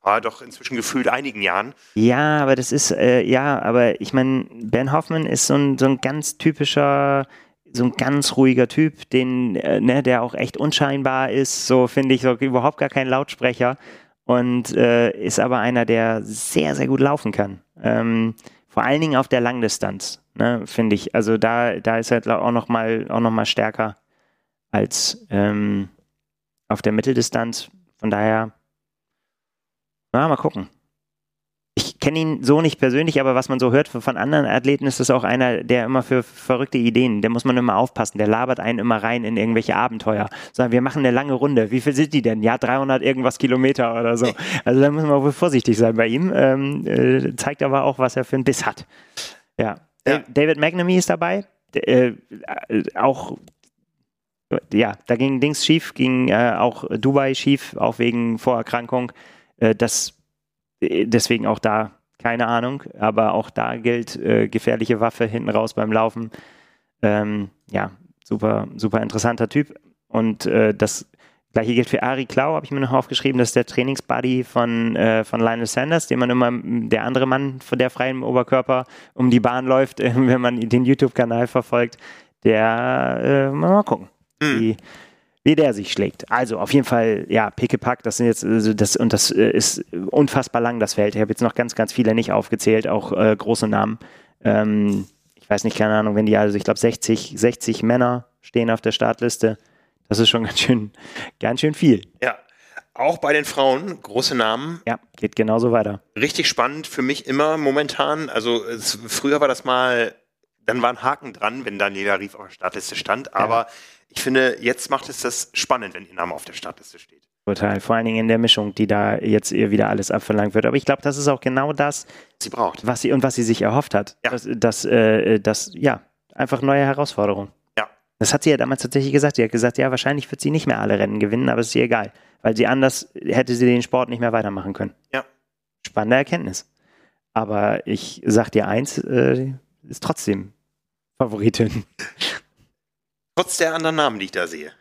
ah, doch inzwischen gefühlt einigen Jahren. Ja, aber das ist, äh, ja, aber ich meine, Ben Hoffman ist so ein, so ein ganz typischer, so ein ganz ruhiger Typ, den, äh, ne, der auch echt unscheinbar ist, so finde ich, so überhaupt gar kein Lautsprecher und äh, ist aber einer, der sehr, sehr gut laufen kann. Ähm, vor allen Dingen auf der Langdistanz, ne, finde ich. Also da, da ist er auch noch mal, auch noch stärker als ähm, auf der Mitteldistanz. Von daher, na, mal gucken. Ich kenne ihn so nicht persönlich, aber was man so hört von anderen Athleten, ist das auch einer, der immer für verrückte Ideen, der muss man immer aufpassen, der labert einen immer rein in irgendwelche Abenteuer. Sagen, wir machen eine lange Runde. Wie viel sind die denn? Ja, 300 irgendwas Kilometer oder so. Also da muss man wohl vorsichtig sein bei ihm. Ähm, äh, zeigt aber auch, was er für einen Biss hat. Ja. ja. David McNamee ist dabei. Äh, auch ja, da ging Dings schief, ging äh, auch Dubai schief, auch wegen Vorerkrankung. Äh, das, äh, deswegen auch da keine Ahnung, aber auch da gilt äh, gefährliche Waffe hinten raus beim Laufen. Ähm, ja, super, super interessanter Typ. Und äh, das gleiche gilt für Ari Klau, habe ich mir noch aufgeschrieben. Das ist der Trainingsbuddy von, äh, von Lionel Sanders, den man immer, der andere Mann von der freien Oberkörper um die Bahn läuft, wenn man den YouTube-Kanal verfolgt. Der, mal gucken mhm. wie, wie der sich schlägt. Also auf jeden Fall, ja, Pickepack, das sind jetzt, also das, und das äh, ist unfassbar lang, das Feld. Ich habe jetzt noch ganz, ganz viele nicht aufgezählt, auch äh, große Namen. Ähm, ich weiß nicht, keine Ahnung, wenn die, also ich glaube 60, 60 Männer stehen auf der Startliste. Das ist schon ganz schön, ganz schön viel. Ja. Auch bei den Frauen, große Namen. Ja, geht genauso weiter. Richtig spannend für mich immer momentan. Also es, früher war das mal, dann war ein Haken dran, wenn Daniela Rief auf der Startliste stand, aber ja ich finde, jetzt macht es das spannend, wenn ihr Name auf der Startliste steht. Total, vor allen Dingen in der Mischung, die da jetzt ihr wieder alles abverlangt wird. Aber ich glaube, das ist auch genau das, sie braucht. was sie und was sie sich erhofft hat. Ja. Das, das, äh, das, ja, einfach neue Herausforderungen. Ja. Das hat sie ja damals tatsächlich gesagt. Sie hat gesagt, ja, wahrscheinlich wird sie nicht mehr alle Rennen gewinnen, aber es ist ihr egal, weil sie anders hätte sie den Sport nicht mehr weitermachen können. Ja. Spannende Erkenntnis. Aber ich sag dir eins, äh, ist trotzdem Favoritin. Trotz der anderen Namen, die ich da sehe.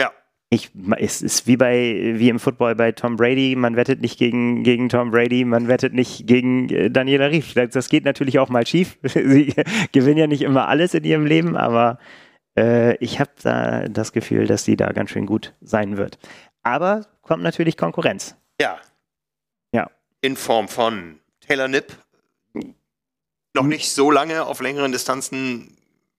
Ja. Ich, es ist wie bei wie im Football bei Tom Brady, man wettet nicht gegen, gegen Tom Brady, man wettet nicht gegen äh, Daniela Rief. Das geht natürlich auch mal schief. Sie gewinnen ja nicht immer alles in ihrem Leben, aber äh, ich habe da das Gefühl, dass sie da ganz schön gut sein wird. Aber kommt natürlich Konkurrenz. Ja. Ja. In Form von Taylor Nipp. Noch nicht so lange auf längeren Distanzen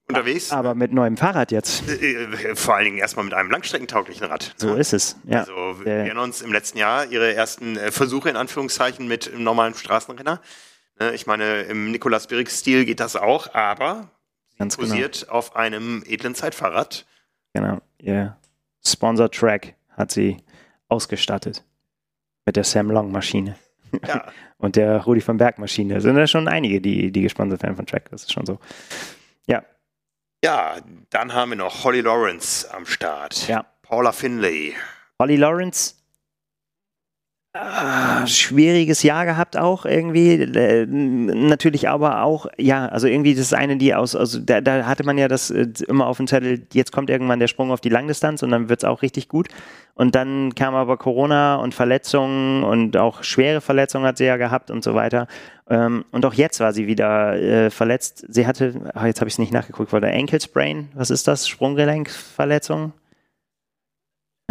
unterwegs. Aber mit neuem Fahrrad jetzt. Äh, äh, vor allen Dingen erstmal mit einem langstreckentauglichen Rad. So ist es. Ja. Also wir erinnern uns im letzten Jahr ihre ersten äh, Versuche in Anführungszeichen mit einem normalen Straßenrenner. Ne, ich meine, im Nicolas Birix-Stil geht das auch, aber Ganz posiert genau. auf einem edlen Zeitfahrrad. Genau, ihr Sponsor Track hat sie ausgestattet mit der Sam Long Maschine. Ja. Und der Rudi von Berg Maschine. Sind da schon einige, die, die gesponsert werden von Track. Das ist schon so. Ja, dann haben wir noch Holly Lawrence am Start. Ja. Paula Finlay. Holly Lawrence Ah, schwieriges Jahr gehabt auch irgendwie. Äh, natürlich aber auch, ja, also irgendwie das ist eine, die aus, also da, da hatte man ja das äh, immer auf dem Zettel, jetzt kommt irgendwann der Sprung auf die Langdistanz und dann wird es auch richtig gut. Und dann kam aber Corona und Verletzungen und auch schwere Verletzungen hat sie ja gehabt und so weiter. Ähm, und auch jetzt war sie wieder äh, verletzt. Sie hatte, ach, jetzt habe ich es nicht nachgeguckt, war der Ankle Sprain, was ist das? Sprunggelenkverletzung?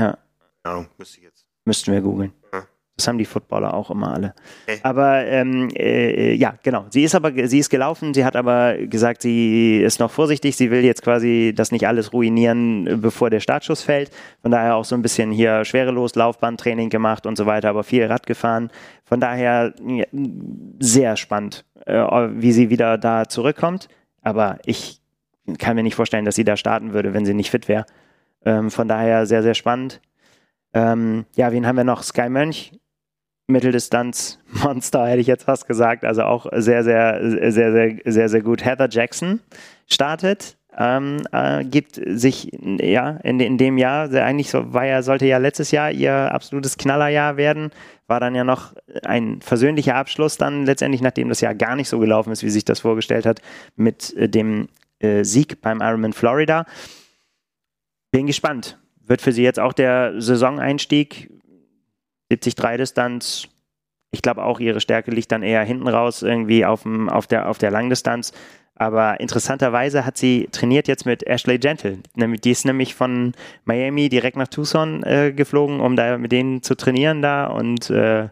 Ja. Ja, müsste ich jetzt. Müssten wir googeln. Das haben die Footballer auch immer alle. Okay. Aber ähm, äh, ja, genau. Sie ist aber sie ist gelaufen. Sie hat aber gesagt, sie ist noch vorsichtig. Sie will jetzt quasi das nicht alles ruinieren, bevor der Startschuss fällt. Von daher auch so ein bisschen hier schwerelos Laufbahntraining gemacht und so weiter, aber viel Rad gefahren. Von daher ja, sehr spannend, äh, wie sie wieder da zurückkommt. Aber ich kann mir nicht vorstellen, dass sie da starten würde, wenn sie nicht fit wäre. Ähm, von daher sehr, sehr spannend. Ähm, ja, wen haben wir noch? Sky Mönch Mitteldistanz-Monster, hätte ich jetzt fast gesagt. Also auch sehr, sehr, sehr, sehr, sehr, sehr gut. Heather Jackson startet. Ähm, äh, gibt sich ja in, in dem Jahr, eigentlich so, war ja, sollte ja letztes Jahr ihr absolutes Knallerjahr werden, war dann ja noch ein versöhnlicher Abschluss dann letztendlich, nachdem das Jahr gar nicht so gelaufen ist, wie sich das vorgestellt hat, mit äh, dem äh, Sieg beim Ironman Florida. Bin gespannt. Wird für sie jetzt auch der Saisoneinstieg 73-Distanz, ich glaube auch ihre Stärke liegt dann eher hinten raus, irgendwie auf, dem, auf, der, auf der Langdistanz. Aber interessanterweise hat sie trainiert jetzt mit Ashley Gentle. Die ist nämlich von Miami direkt nach Tucson äh, geflogen, um da mit denen zu trainieren da. Und äh,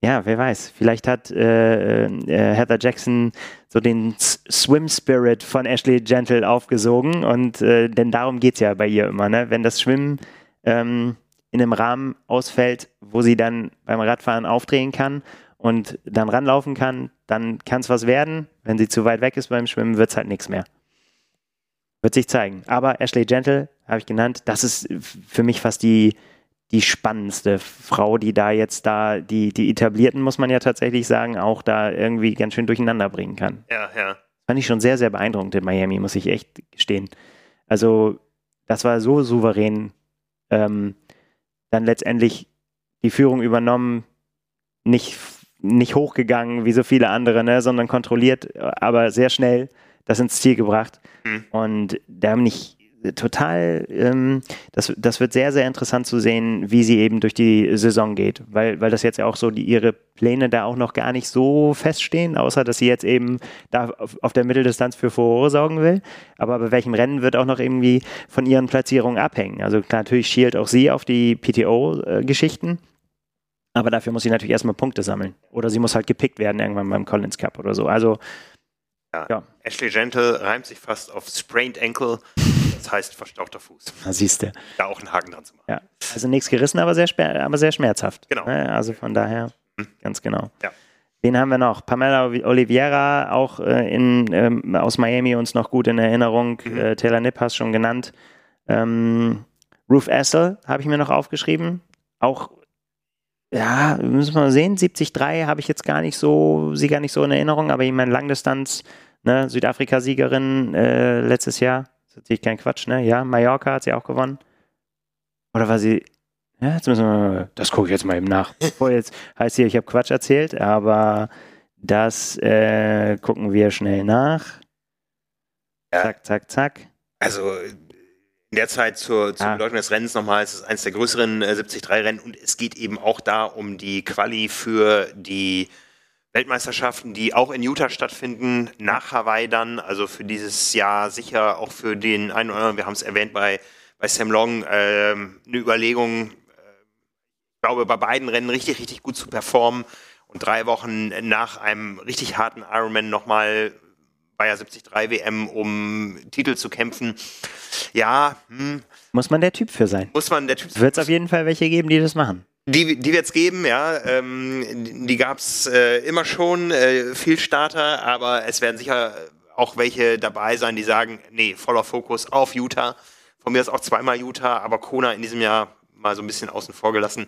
ja, wer weiß, vielleicht hat äh, äh Heather Jackson so den Swim Spirit von Ashley Gentle aufgesogen. Und äh, denn darum geht es ja bei ihr immer, ne? Wenn das Schwimmen ähm, in einem Rahmen ausfällt, wo sie dann beim Radfahren aufdrehen kann und dann ranlaufen kann, dann kann es was werden. Wenn sie zu weit weg ist beim Schwimmen, wird es halt nichts mehr. Wird sich zeigen. Aber Ashley Gentle, habe ich genannt, das ist für mich fast die, die spannendste Frau, die da jetzt da, die, die etablierten, muss man ja tatsächlich sagen, auch da irgendwie ganz schön durcheinander bringen kann. Ja, ja. Fand ich schon sehr, sehr beeindruckend in Miami, muss ich echt gestehen. Also, das war so souverän. Ähm, dann letztendlich die Führung übernommen, nicht, nicht hochgegangen wie so viele andere, ne, sondern kontrolliert, aber sehr schnell das ins Ziel gebracht. Mhm. Und da haben nicht total, ähm, das, das wird sehr, sehr interessant zu sehen, wie sie eben durch die Saison geht, weil, weil das jetzt ja auch so die, ihre Pläne da auch noch gar nicht so feststehen, außer dass sie jetzt eben da auf, auf der Mitteldistanz für Furore sorgen will. Aber bei welchem Rennen wird auch noch irgendwie von ihren Platzierungen abhängen. Also klar, natürlich schielt auch sie auf die PTO-Geschichten. Aber dafür muss sie natürlich erstmal Punkte sammeln. Oder sie muss halt gepickt werden irgendwann beim Collins Cup oder so. Also, ja. ja. Ashley Gentle reimt sich fast auf Sprained Ankle. Das heißt verstauchter Fuß. Da siehst du. Da auch einen Haken dran zu machen. Ja. Also nichts gerissen, aber sehr, aber sehr schmerzhaft. Genau. Also von daher, mhm. ganz genau. Ja. Wen haben wir noch? Pamela Oliveira, auch äh, in, ähm, aus Miami, uns noch gut in Erinnerung. Mhm. Äh, Taylor Nipp hast schon genannt. Ähm, Ruth Essel habe ich mir noch aufgeschrieben. Auch, ja, müssen wir mal sehen. 73 habe ich jetzt gar nicht so, sie gar nicht so in Erinnerung, aber ich meine Langdistanz, ne, Südafrika-Siegerin äh, letztes Jahr natürlich kein Quatsch, ne? Ja, Mallorca hat sie auch gewonnen. Oder war sie. Ja, jetzt müssen wir. Das gucke ich jetzt mal eben nach. Bevor jetzt heißt hier, ich habe Quatsch erzählt, aber das äh, gucken wir schnell nach. Ja. Zack, zack, zack. Also in der Zeit zur, zur ah. Bedeutung des Rennens nochmal, es ist eines der größeren äh, 73-Rennen und es geht eben auch da um die Quali für die Weltmeisterschaften, die auch in Utah stattfinden, nach Hawaii dann, also für dieses Jahr sicher auch für den einen oder anderen, wir haben es erwähnt bei, bei Sam Long, äh, eine Überlegung, äh, ich glaube, bei beiden Rennen richtig, richtig gut zu performen und drei Wochen nach einem richtig harten Ironman nochmal bei der 73 WM um Titel zu kämpfen. Ja, hm. Muss man der Typ für sein. Muss man der Typ Wird es auf jeden Fall welche geben, die das machen. Die, die wird es geben, ja. Ähm, die gab es äh, immer schon, äh, viel Starter, aber es werden sicher auch welche dabei sein, die sagen, nee, voller Fokus auf Utah. Von mir ist auch zweimal Utah, aber Kona in diesem Jahr mal so ein bisschen außen vor gelassen.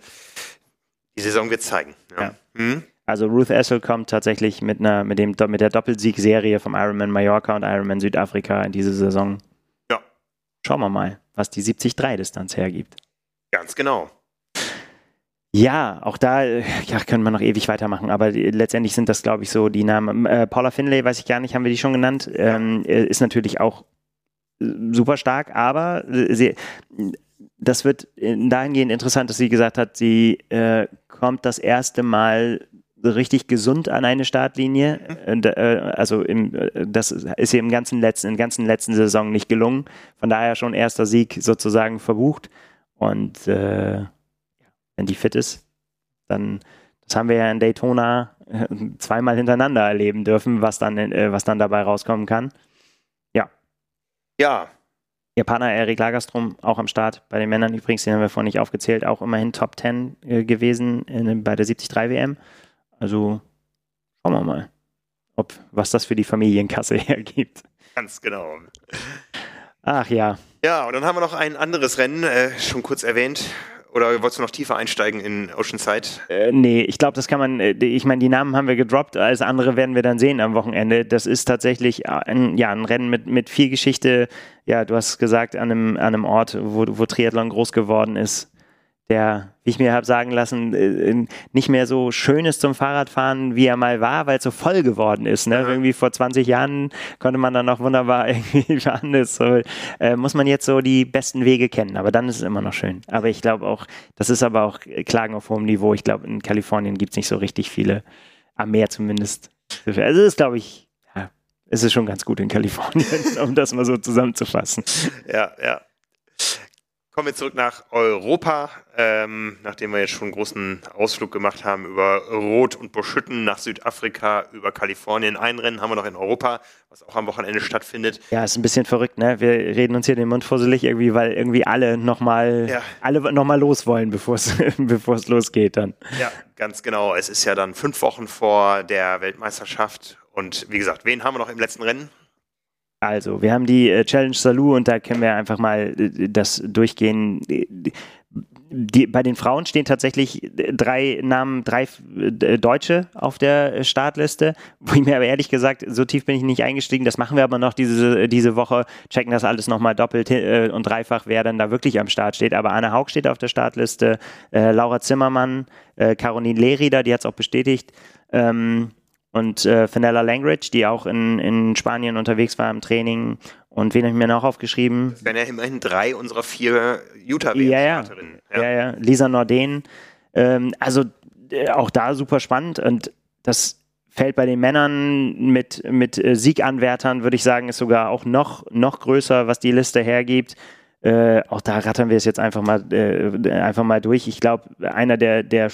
Die Saison wird zeigen. Ja. Ja. Mhm. Also Ruth Essel kommt tatsächlich mit einer, mit dem, mit der Doppelsiegserie vom Ironman Mallorca und Ironman Südafrika in diese Saison. Ja. Schauen wir mal, was die 73-Distanz hergibt. Ganz genau. Ja, auch da ja, können wir noch ewig weitermachen, aber letztendlich sind das, glaube ich, so die Namen. Äh, Paula Finlay, weiß ich gar nicht, haben wir die schon genannt, ähm, äh, ist natürlich auch äh, super stark, aber äh, sie, das wird dahingehend interessant, dass sie gesagt hat, sie äh, kommt das erste Mal richtig gesund an eine Startlinie. Mhm. Also im, das ist ihr im ganzen letzten, in ganzen letzten Saison nicht gelungen. Von daher schon erster Sieg sozusagen verbucht. Und äh, wenn die fit ist, dann, das haben wir ja in Daytona äh, zweimal hintereinander erleben dürfen, was dann, äh, was dann dabei rauskommen kann. Ja. Ja. Japaner Erik Lagerstrom auch am Start. Bei den Männern übrigens, den haben wir vorhin nicht aufgezählt, auch immerhin Top 10 äh, gewesen in, bei der 73 WM. Also schauen wir mal, ob, was das für die Familienkasse hergibt. Ganz genau. Ach ja. Ja, und dann haben wir noch ein anderes Rennen, äh, schon kurz erwähnt, oder wolltest du noch tiefer einsteigen in Oceanside? Äh, nee, ich glaube, das kann man, äh, ich meine, die Namen haben wir gedroppt, alles andere werden wir dann sehen am Wochenende. Das ist tatsächlich ein, ja, ein Rennen mit, mit viel Geschichte. Ja, du hast gesagt, an einem, an einem Ort, wo, wo Triathlon groß geworden ist der, wie ich mir habe sagen lassen, äh, nicht mehr so schön ist zum Fahrradfahren, wie er mal war, weil es so voll geworden ist. Ne? Irgendwie vor 20 Jahren konnte man dann noch wunderbar irgendwie fahren. Das so, äh, muss man jetzt so die besten Wege kennen, aber dann ist es immer noch schön. Aber ich glaube auch, das ist aber auch Klagen auf hohem Niveau. Ich glaube, in Kalifornien gibt es nicht so richtig viele, am Meer zumindest. Also es ist, glaube ich, ja, es ist schon ganz gut in Kalifornien, um das mal so zusammenzufassen. Ja, ja. Kommen wir zurück nach Europa, ähm, nachdem wir jetzt schon einen großen Ausflug gemacht haben über Rot und Buschütten nach Südafrika, über Kalifornien. Ein Rennen haben wir noch in Europa, was auch am Wochenende stattfindet. Ja, ist ein bisschen verrückt, ne? Wir reden uns hier den Mund fusselig irgendwie, weil irgendwie alle nochmal ja. alle noch mal los wollen, bevor es losgeht dann. Ja, ganz genau. Es ist ja dann fünf Wochen vor der Weltmeisterschaft. Und wie gesagt, wen haben wir noch im letzten Rennen? Also, wir haben die äh, Challenge Salou und da können wir einfach mal äh, das durchgehen. Die, bei den Frauen stehen tatsächlich drei Namen, drei äh, Deutsche auf der Startliste, wo ich mir aber ehrlich gesagt, so tief bin ich nicht eingestiegen. Das machen wir aber noch diese, diese Woche, checken das alles nochmal doppelt und dreifach, wer dann da wirklich am Start steht. Aber Anne Haug steht auf der Startliste, äh, Laura Zimmermann, äh, Caroline Lehrieder, die hat es auch bestätigt. Ähm, und äh, Fenella Langridge, die auch in, in Spanien unterwegs war im Training. Und wen habe ich mir noch aufgeschrieben? Das wären ja immerhin drei unserer vier utah ja, ja. ja, ja. ja, Lisa Norden. Ähm, also äh, auch da super spannend. Und das fällt bei den Männern mit, mit äh, Sieganwärtern, würde ich sagen, ist sogar auch noch, noch größer, was die Liste hergibt. Äh, auch da rattern wir es jetzt einfach mal, äh, einfach mal durch. Ich glaube, einer der, der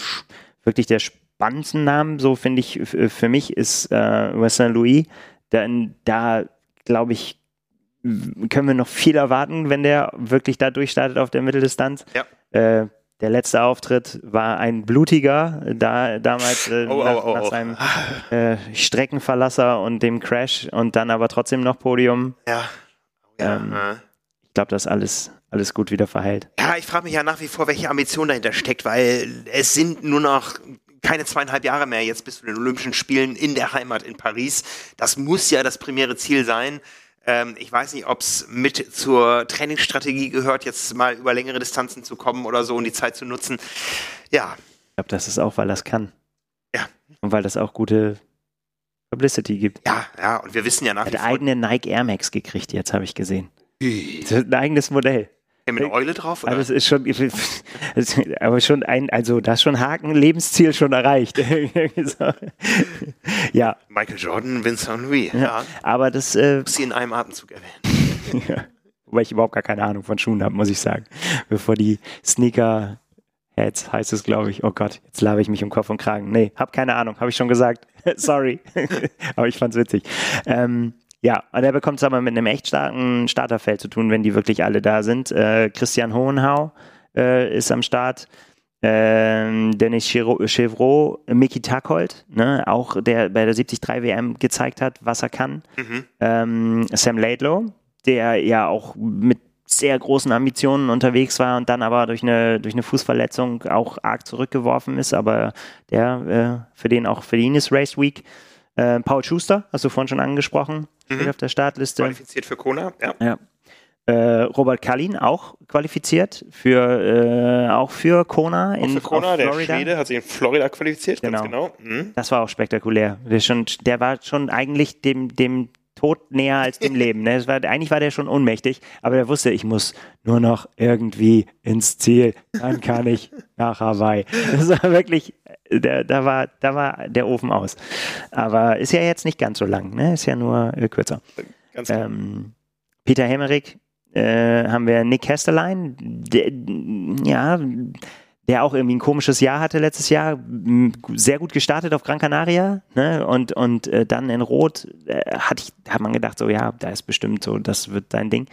wirklich der spannendsten Namen, so finde ich, für mich ist äh, Weston Louis. Denn da, glaube ich, können wir noch viel erwarten, wenn der wirklich da durchstartet auf der Mitteldistanz. Ja. Äh, der letzte Auftritt war ein blutiger, da damals äh, oh, nach, oh, oh, nach, seinem äh, Streckenverlasser und dem Crash und dann aber trotzdem noch Podium. Ja. ja. Ähm, ich glaube, das alles alles gut wieder verheilt. Ja, ich frage mich ja nach wie vor, welche Ambition dahinter steckt, weil es sind nur noch keine zweieinhalb Jahre mehr jetzt bis zu den Olympischen Spielen in der Heimat in Paris. Das muss ja das primäre Ziel sein. Ähm, ich weiß nicht, ob es mit zur Trainingsstrategie gehört, jetzt mal über längere Distanzen zu kommen oder so und die Zeit zu nutzen. Ja. Ich glaube, das ist auch, weil das kann. Ja. Und weil das auch gute Publicity gibt. Ja, ja, und wir wissen ja nach. Hat eigene Nike Air Max gekriegt, jetzt habe ich gesehen. Ein eigenes Modell. Ja, mit Eule drauf? Oder? Aber es ist schon, aber schon ein, also das schon Haken, Lebensziel schon erreicht. ja. Michael Jordan, Vincent Louis. Ja. ja. Aber das. Äh, muss sie in einem Atemzug erwähnen. ja. Wobei ich überhaupt gar keine Ahnung von Schuhen habe, muss ich sagen. Bevor die Sneaker Heads heißt es, glaube ich. Oh Gott, jetzt labe ich mich um Kopf und Kragen. Nee, hab keine Ahnung, habe ich schon gesagt. Sorry. aber ich fand's witzig. Ähm, ja, und er bekommt es aber mit einem echt starken Starterfeld zu tun, wenn die wirklich alle da sind. Äh, Christian Hohenhau äh, ist am Start. Ähm, Dennis Chevreau, Miki Takold, ne, auch der bei der 73 WM gezeigt hat, was er kann. Mhm. Ähm, Sam Laidlow, der ja auch mit sehr großen Ambitionen unterwegs war und dann aber durch eine, durch eine Fußverletzung auch arg zurückgeworfen ist, aber der äh, für den auch für ihn ist Race Week. Äh, Paul Schuster, hast du vorhin schon angesprochen, mhm. auf der Startliste. Qualifiziert für Kona, ja. ja. Äh, Robert Kallin auch qualifiziert für äh, auch für Kona auch in für Kona, der Schwede hat sich in Florida qualifiziert, genau. genau. Mhm. Das war auch spektakulär. Der, schon, der war schon eigentlich dem, dem Tod näher als dem Leben. Ne? War, eigentlich war der schon ohnmächtig, aber der wusste, ich muss nur noch irgendwie ins Ziel, dann kann ich nach Hawaii. Das war wirklich der, da, war, da war der Ofen aus. Aber ist ja jetzt nicht ganz so lang, ne? Ist ja nur äh, kürzer. Ganz ähm, Peter Hemmerich äh, haben wir Nick Hesterlein, der, ja, der auch irgendwie ein komisches Jahr hatte letztes Jahr, sehr gut gestartet auf Gran Canaria, ne? Und, und äh, dann in Rot äh, hat, ich, hat man gedacht, so ja, da ist bestimmt so, das wird sein Ding.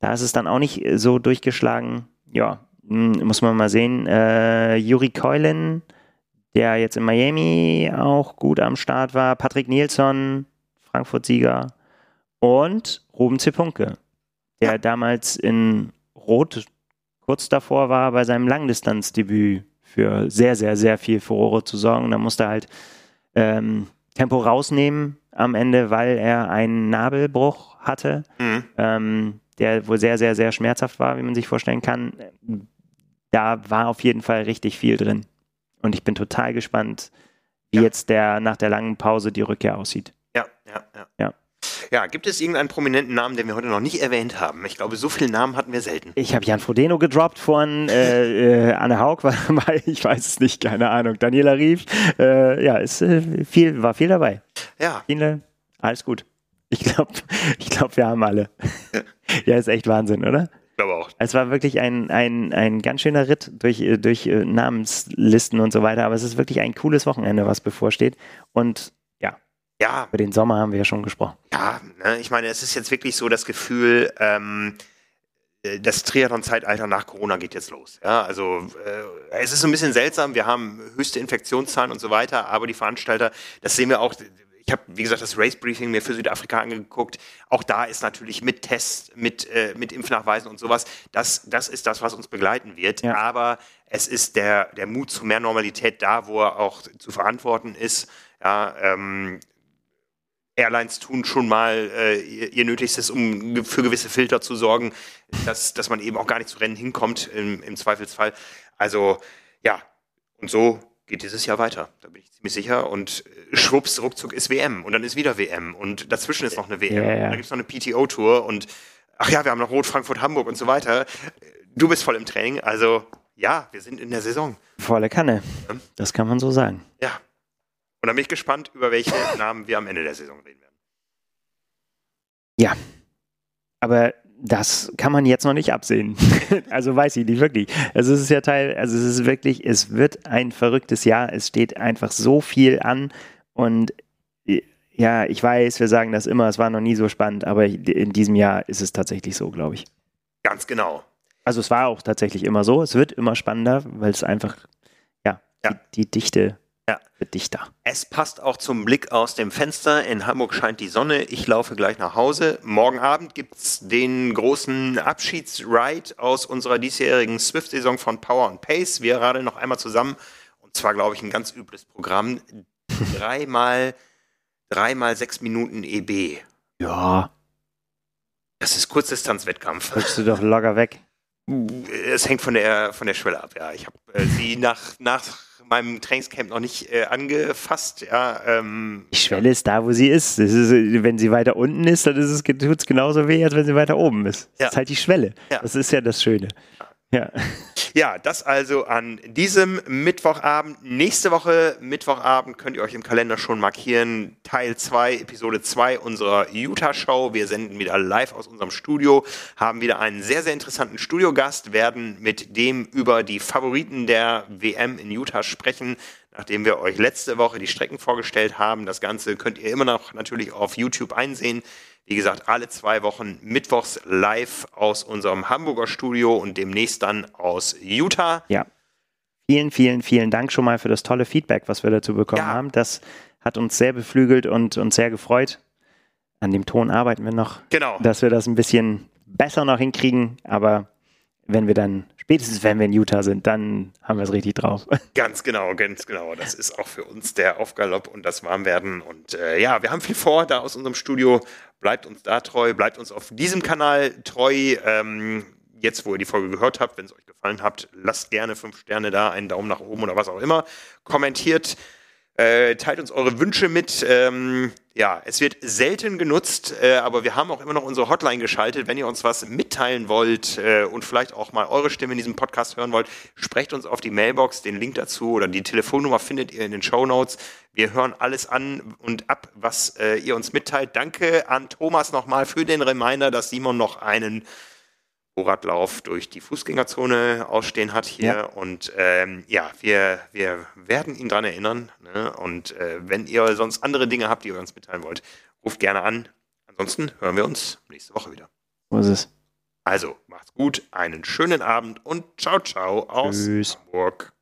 Da ist es dann auch nicht so durchgeschlagen. Ja, muss man mal sehen. Äh, Juri Keulen der jetzt in Miami auch gut am Start war. Patrick Nielsen, Frankfurt-Sieger. Und Ruben Zepunke, der ja. damals in Rot kurz davor war, bei seinem Langdistanzdebüt für sehr, sehr, sehr viel Furore zu sorgen. Da musste er halt ähm, Tempo rausnehmen am Ende, weil er einen Nabelbruch hatte, mhm. ähm, der wohl sehr, sehr, sehr schmerzhaft war, wie man sich vorstellen kann. Da war auf jeden Fall richtig viel drin. Und ich bin total gespannt, wie ja. jetzt der nach der langen Pause die Rückkehr aussieht. Ja, ja, ja. Ja, ja gibt es irgendeinen prominenten Namen, den wir heute noch nicht erwähnt haben? Ich glaube, so viele Namen hatten wir selten. Ich habe Jan Frodeno gedroppt von äh, äh, Anne Haug, weil ich weiß es nicht, keine Ahnung. Daniela Rief, äh, ja, ist, äh, viel, war viel dabei. Ja. Viele, alles gut. Ich glaube, ich glaub, wir haben alle. Ja. ja, ist echt Wahnsinn, oder? Ich glaube auch. Es war wirklich ein, ein, ein ganz schöner Ritt durch, äh, durch äh, Namenslisten und so weiter, aber es ist wirklich ein cooles Wochenende, was bevorsteht. Und ja, über den Sommer haben wir ja schon gesprochen. Ja, ne, ich meine, es ist jetzt wirklich so das Gefühl, ähm, äh, das Triathlon-Zeitalter nach Corona geht jetzt los. Ja, also äh, es ist so ein bisschen seltsam. Wir haben höchste Infektionszahlen und so weiter, aber die Veranstalter, das sehen wir auch. Ich habe, wie gesagt, das Race Briefing mir für Südafrika angeguckt. Auch da ist natürlich mit Tests, mit, äh, mit Impfnachweisen und sowas, das, das ist das, was uns begleiten wird. Ja. Aber es ist der, der Mut zu mehr Normalität da, wo er auch zu verantworten ist. Ja, ähm, Airlines tun schon mal äh, ihr, Nötigstes, um für gewisse Filter zu sorgen, dass, dass man eben auch gar nicht zu Rennen hinkommt im, im Zweifelsfall. Also ja, und so geht dieses Jahr weiter. Da bin ich ziemlich sicher. Und äh, schwupps, ruckzuck ist WM und dann ist wieder WM und dazwischen ist noch eine WM. Ja, ja. Da gibt es noch eine PTO-Tour und ach ja, wir haben noch Rot, Frankfurt, Hamburg und so weiter. Du bist voll im Training, also ja, wir sind in der Saison. Volle Kanne. Ja. Das kann man so sagen. Ja. Und dann bin ich gespannt, über welche Namen wir am Ende der Saison reden werden. Aber das kann man jetzt noch nicht absehen. also weiß ich nicht wirklich. Also es ist ja Teil, also es ist wirklich, es wird ein verrücktes Jahr. Es steht einfach so viel an und ja, ich weiß, wir sagen das immer, es war noch nie so spannend, aber in diesem Jahr ist es tatsächlich so, glaube ich. Ganz genau. Also es war auch tatsächlich immer so. Es wird immer spannender, weil es einfach, ja, Ja. Die, die Dichte Ja. wird dichter. Es passt auch zum Blick aus dem Fenster. In Hamburg scheint die Sonne. Ich laufe gleich nach Hause. Morgen Abend gibt es den großen Abschiedsride aus unserer diesjährigen Swift-Saison von Power and Pace. Wir radeln noch einmal zusammen. Und zwar, glaube ich, ein ganz übles Programm. Dreimal, dreimal sechs Minuten EB. Ja, Das ist Kurzdistanzwettkampf. drückst du doch locker weg. Es hängt von der, von der Schwelle ab, ja. Ich habe äh, sie nach, nach meinem Trainingscamp noch nicht äh, angefasst, ja. Ähm, Die Schwelle ist da, wo sie ist. Das ist wenn sie weiter unten ist, dann ist es, tut es genauso weh, als wenn sie weiter oben ist. Das Ja. ist halt die Schwelle. Ja. Das ist ja das Schöne. Ja. Ja, das also an diesem Mittwochabend. Nächste Woche Mittwochabend könnt ihr euch im Kalender schon markieren. Teil 2, Episode 2 unserer Utah-Show. Wir senden wieder live aus unserem Studio, haben wieder einen sehr, sehr interessanten Studiogast, werden mit dem über die Favoriten der WM in Utah sprechen, nachdem wir euch letzte Woche die Strecken vorgestellt haben. Das Ganze könnt ihr immer noch natürlich auf YouTube einsehen. Wie gesagt, alle zwei Wochen mittwochs live aus unserem Hamburger Studio und demnächst dann aus Utah. ja. Vielen, vielen, vielen Dank schon mal für das tolle Feedback, was wir dazu bekommen Ja. haben. Das hat uns sehr beflügelt und uns sehr gefreut. An dem Ton arbeiten wir noch, Genau. dass wir das ein bisschen besser noch hinkriegen. Aber wenn wir dann, spätestens wenn wir in Utah sind, dann haben wir es richtig drauf. Ganz genau, ganz genau. Das ist auch für uns der Aufgalopp und das Warmwerden. Und äh, ja, wir haben viel vor da aus unserem Studio. Bleibt uns da treu, bleibt uns auf diesem Kanal treu. Ähm, jetzt, wo ihr die Folge gehört habt, wenn es euch gefallen hat, lasst gerne fünf Sterne da, einen Daumen nach oben oder was auch immer. Kommentiert, äh, teilt uns eure Wünsche mit. Ähm, ja, es wird selten genutzt, äh, aber wir haben auch immer noch unsere Hotline geschaltet. Wenn ihr uns was mitteilen wollt äh, und vielleicht auch mal eure Stimme in diesem Podcast hören wollt, sprecht uns auf die Mailbox. Den Link dazu oder die Telefonnummer findet ihr in den Show Notes. Wir hören alles an und ab, was äh, ihr uns mitteilt. Danke an Thomas nochmal für den Reminder, dass Simon noch einen Vorradlauf durch die Fußgängerzone ausstehen hat hier. Ja. Und ähm, ja, wir, wir werden ihn dran erinnern. Ne? Und äh, wenn ihr sonst andere Dinge habt, die ihr uns mitteilen wollt, ruft gerne an. Ansonsten hören wir uns nächste Woche wieder. So ist es. Also, macht's gut, einen schönen Abend und ciao, ciao aus Tschüss. Hamburg.